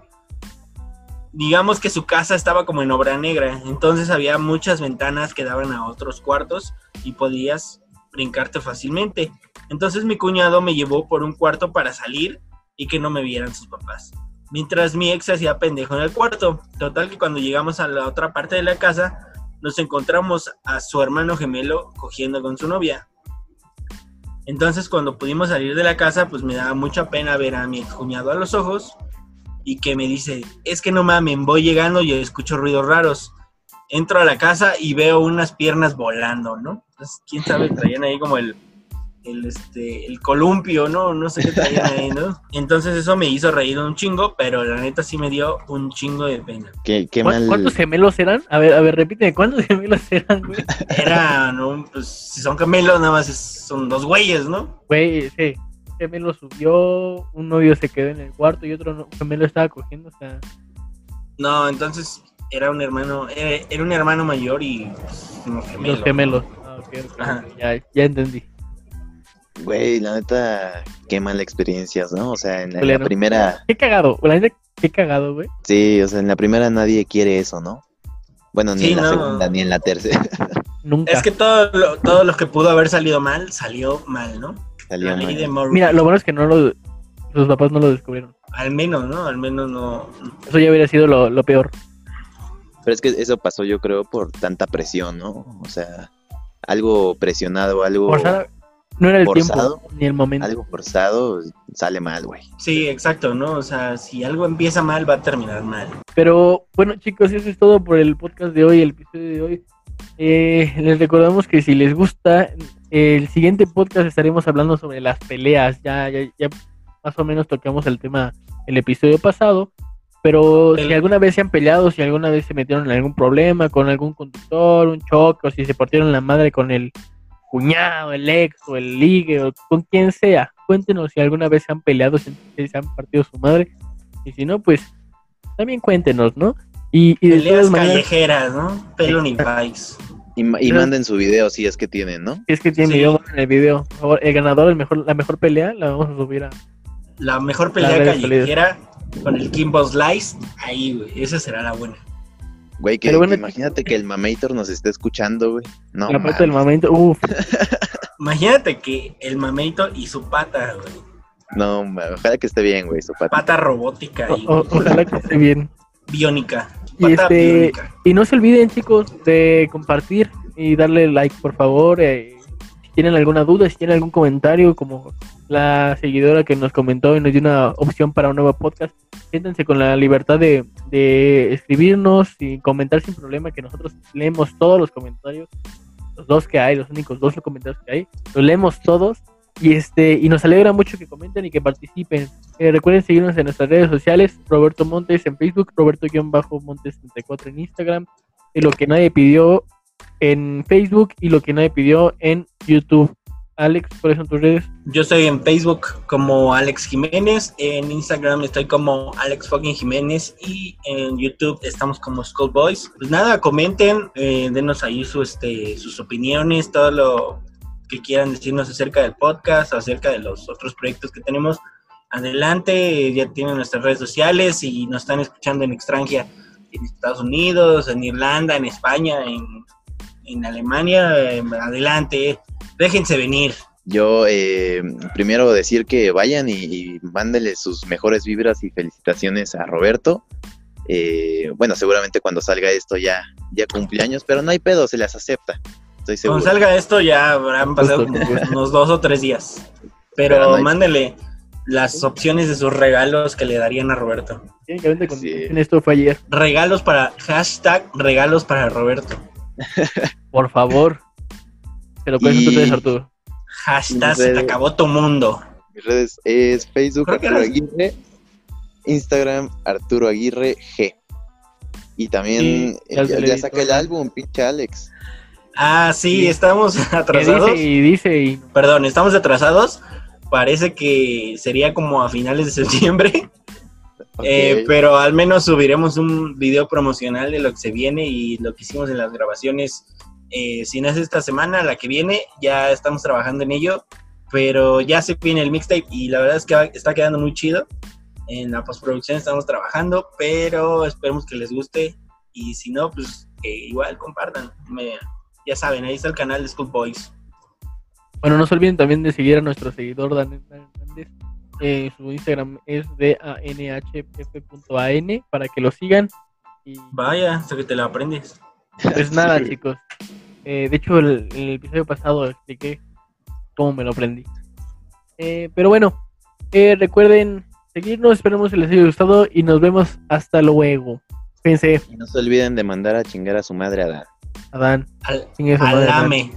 digamos que su casa estaba como en obra negra, entonces había muchas ventanas que daban a otros cuartos y podías brincarte fácilmente. Entonces mi cuñado me llevó por un cuarto para salir y que no me vieran sus papás. Mientras mi ex hacía pendejo en el cuarto. Total que cuando llegamos a la otra parte de la casa, nos encontramos a su hermano gemelo cogiendo con su novia. Entonces cuando pudimos salir de la casa, pues me daba mucha pena ver a mi cuñado a los ojos y que me dice, es que no mames, voy llegando y escucho ruidos raros. Entro a la casa y veo unas piernas volando, ¿no? Entonces, quién sabe, traían ahí como el, el, este, el columpio, ¿no? No sé qué traían ahí, ¿no? Entonces eso me hizo reír un chingo, pero la neta sí me dio un chingo de pena. Qué, qué ¿Cuán- mal. ¿Cuántos gemelos eran? A ver, a ver, repíteme, ¿cuántos gemelos eran, güey? Era, ¿no? Pues si son gemelos, nada más es- son dos güeyes, ¿no? Güey, sí. Gemelo subió, un novio se quedó en el cuarto y otro no- gemelo estaba cogiendo, o sea... No, entonces era un hermano, era, era un hermano mayor y pues, unos gemelos. Los gemelos. Ah, ok, ok, Ajá. Ya, ya entendí. Güey, la neta, qué mala experiencias, ¿no? O sea, en la, en la Culero. primera, Qué cagado, la neta, qué cagado, güey. sí, o sea, en la primera nadie quiere eso, ¿no? Bueno, ni Sí, en la no. segunda, ni en la tercera Nunca. Es que todo lo, todo lo que pudo haber salido mal, salió mal, ¿no? Salió mal. Mira, lo bueno es que no lo... Sus papás no lo descubrieron. Al menos, ¿no? Al menos no. Eso ya hubiera sido lo, lo peor. Pero es que eso pasó, yo creo, por tanta presión, ¿no? O sea, algo presionado, algo, Forzada- no era el forzado, tiempo ni el momento. algo forzado, sale mal, güey. Sí, exacto, ¿no? O sea, si algo empieza mal, va a terminar mal. Pero bueno, chicos, eso es todo por el podcast de hoy, el episodio de hoy. Eh, les recordamos que si les gusta, el siguiente podcast estaremos hablando sobre las peleas. Ya, ya, ya más o menos tocamos el tema el episodio pasado. Pero si alguna vez se han peleado, si alguna vez se metieron en algún problema con algún conductor, un choque, o si se partieron la madre con el cuñado, el ex o el ligue, o con quien sea, cuéntenos si alguna vez se han peleado, si se han partido su madre. Y si no, pues también cuéntenos, ¿no? Y, y de Peleas todas maneras, callejeras, ¿no? Pelo ni. Y, ma- y Pero- manden su video si es que tienen, ¿no? si es que tiene Sí. video en el video, el ganador, el mejor, la mejor pelea, la vamos a subir a. La mejor pelea redes callejera con el Kimbo Slice, ahí, güey. Esa será la buena. Güey, que, bueno, que imagínate que el Mamator nos esté escuchando, güey. No, la parte del momento, uff, Imagínate que el mameito y su pata, güey. no, ojalá que esté bien, güey, su pata. Pata robótica y ojalá que esté bien. biónica. Y este-. Y no se olviden, chicos, de compartir y darle like, por favor. eh, si tienen alguna duda, si tienen algún comentario, como la seguidora que nos comentó y nos dio una opción para un nuevo podcast, siéntense con la libertad de, de escribirnos y comentar sin problema, que nosotros leemos todos los comentarios, los dos que hay, los únicos dos comentarios que hay, los leemos todos. Y este y nos alegra mucho que comenten y que participen. Eh, recuerden seguirnos en nuestras redes sociales, Roberto Montes en Facebook, Roberto-Montes34 en Instagram, y lo que nadie pidió en Facebook y lo que nadie pidió en YouTube. Alex, ¿cuáles son tus redes? Yo estoy en Facebook como Alex Jiménez, en Instagram estoy como Alex fucking Jiménez y en YouTube estamos como Skull Boys. Pues nada, comenten, eh, denos ahí su, este, sus opiniones, todo lo que quieran decirnos acerca del podcast, acerca de los otros proyectos que tenemos. Adelante, ya tienen nuestras redes sociales y nos están escuchando en extranjera, en Estados Unidos, en Irlanda, en España, en, en Alemania. eh, adelante, déjense venir. Yo eh, primero decir que vayan y, y mándenle sus mejores vibras y felicitaciones a Roberto. Eh, bueno, seguramente cuando salga esto ya, ya cumpleaños, pero no hay pedo, se las acepta. Estoy seguro. Cuando salga esto ya habrán pasado como unos dos o tres días. Pero, Pero no mándele las opciones de sus regalos que le darían a Roberto. Técnicamente con Sí. esto fue ayer. Regalos para, hashtag regalos para Roberto. Por favor. Te lo puedes Y- entonces, Arturo. Hashtag se te acabó tu mundo. Mis redes es Facebook Arturo Aguirre, Instagram Arturo Aguirre G. Y también Sí, ya ya, ya saqué el álbum, pinche Alex. Ah, sí, Sí. estamos atrasados. dice y dice y Perdón, estamos atrasados. Parece que sería como a finales de septiembre. Eh, pero al menos subiremos un video promocional de lo que se viene y lo que hicimos en las grabaciones. Eh, si no es esta semana, la que viene, ya estamos trabajando en ello. Pero ya se viene el mixtape y la verdad es que va- está quedando muy chido. En la postproducción estamos trabajando, pero esperemos que les guste. Y si no, pues que igual compartan. Me- ya saben, ahí está el canal de School Boys. Bueno, no se olviden también de seguir a nuestro seguidor Dan Hernández. Eh, su Instagram es de anhpp.an para que lo sigan. Y Vaya, hasta que te lo aprendes. pues nada, Sí. chicos. Eh, de hecho, el, el episodio pasado expliqué cómo me lo aprendí. Eh, pero bueno, eh, recuerden seguirnos. Esperemos que les haya gustado y nos vemos hasta luego. Fíjense, Y no se olviden de mandar a chingar a su madre a Dan. Adán. Al, su madre, alame.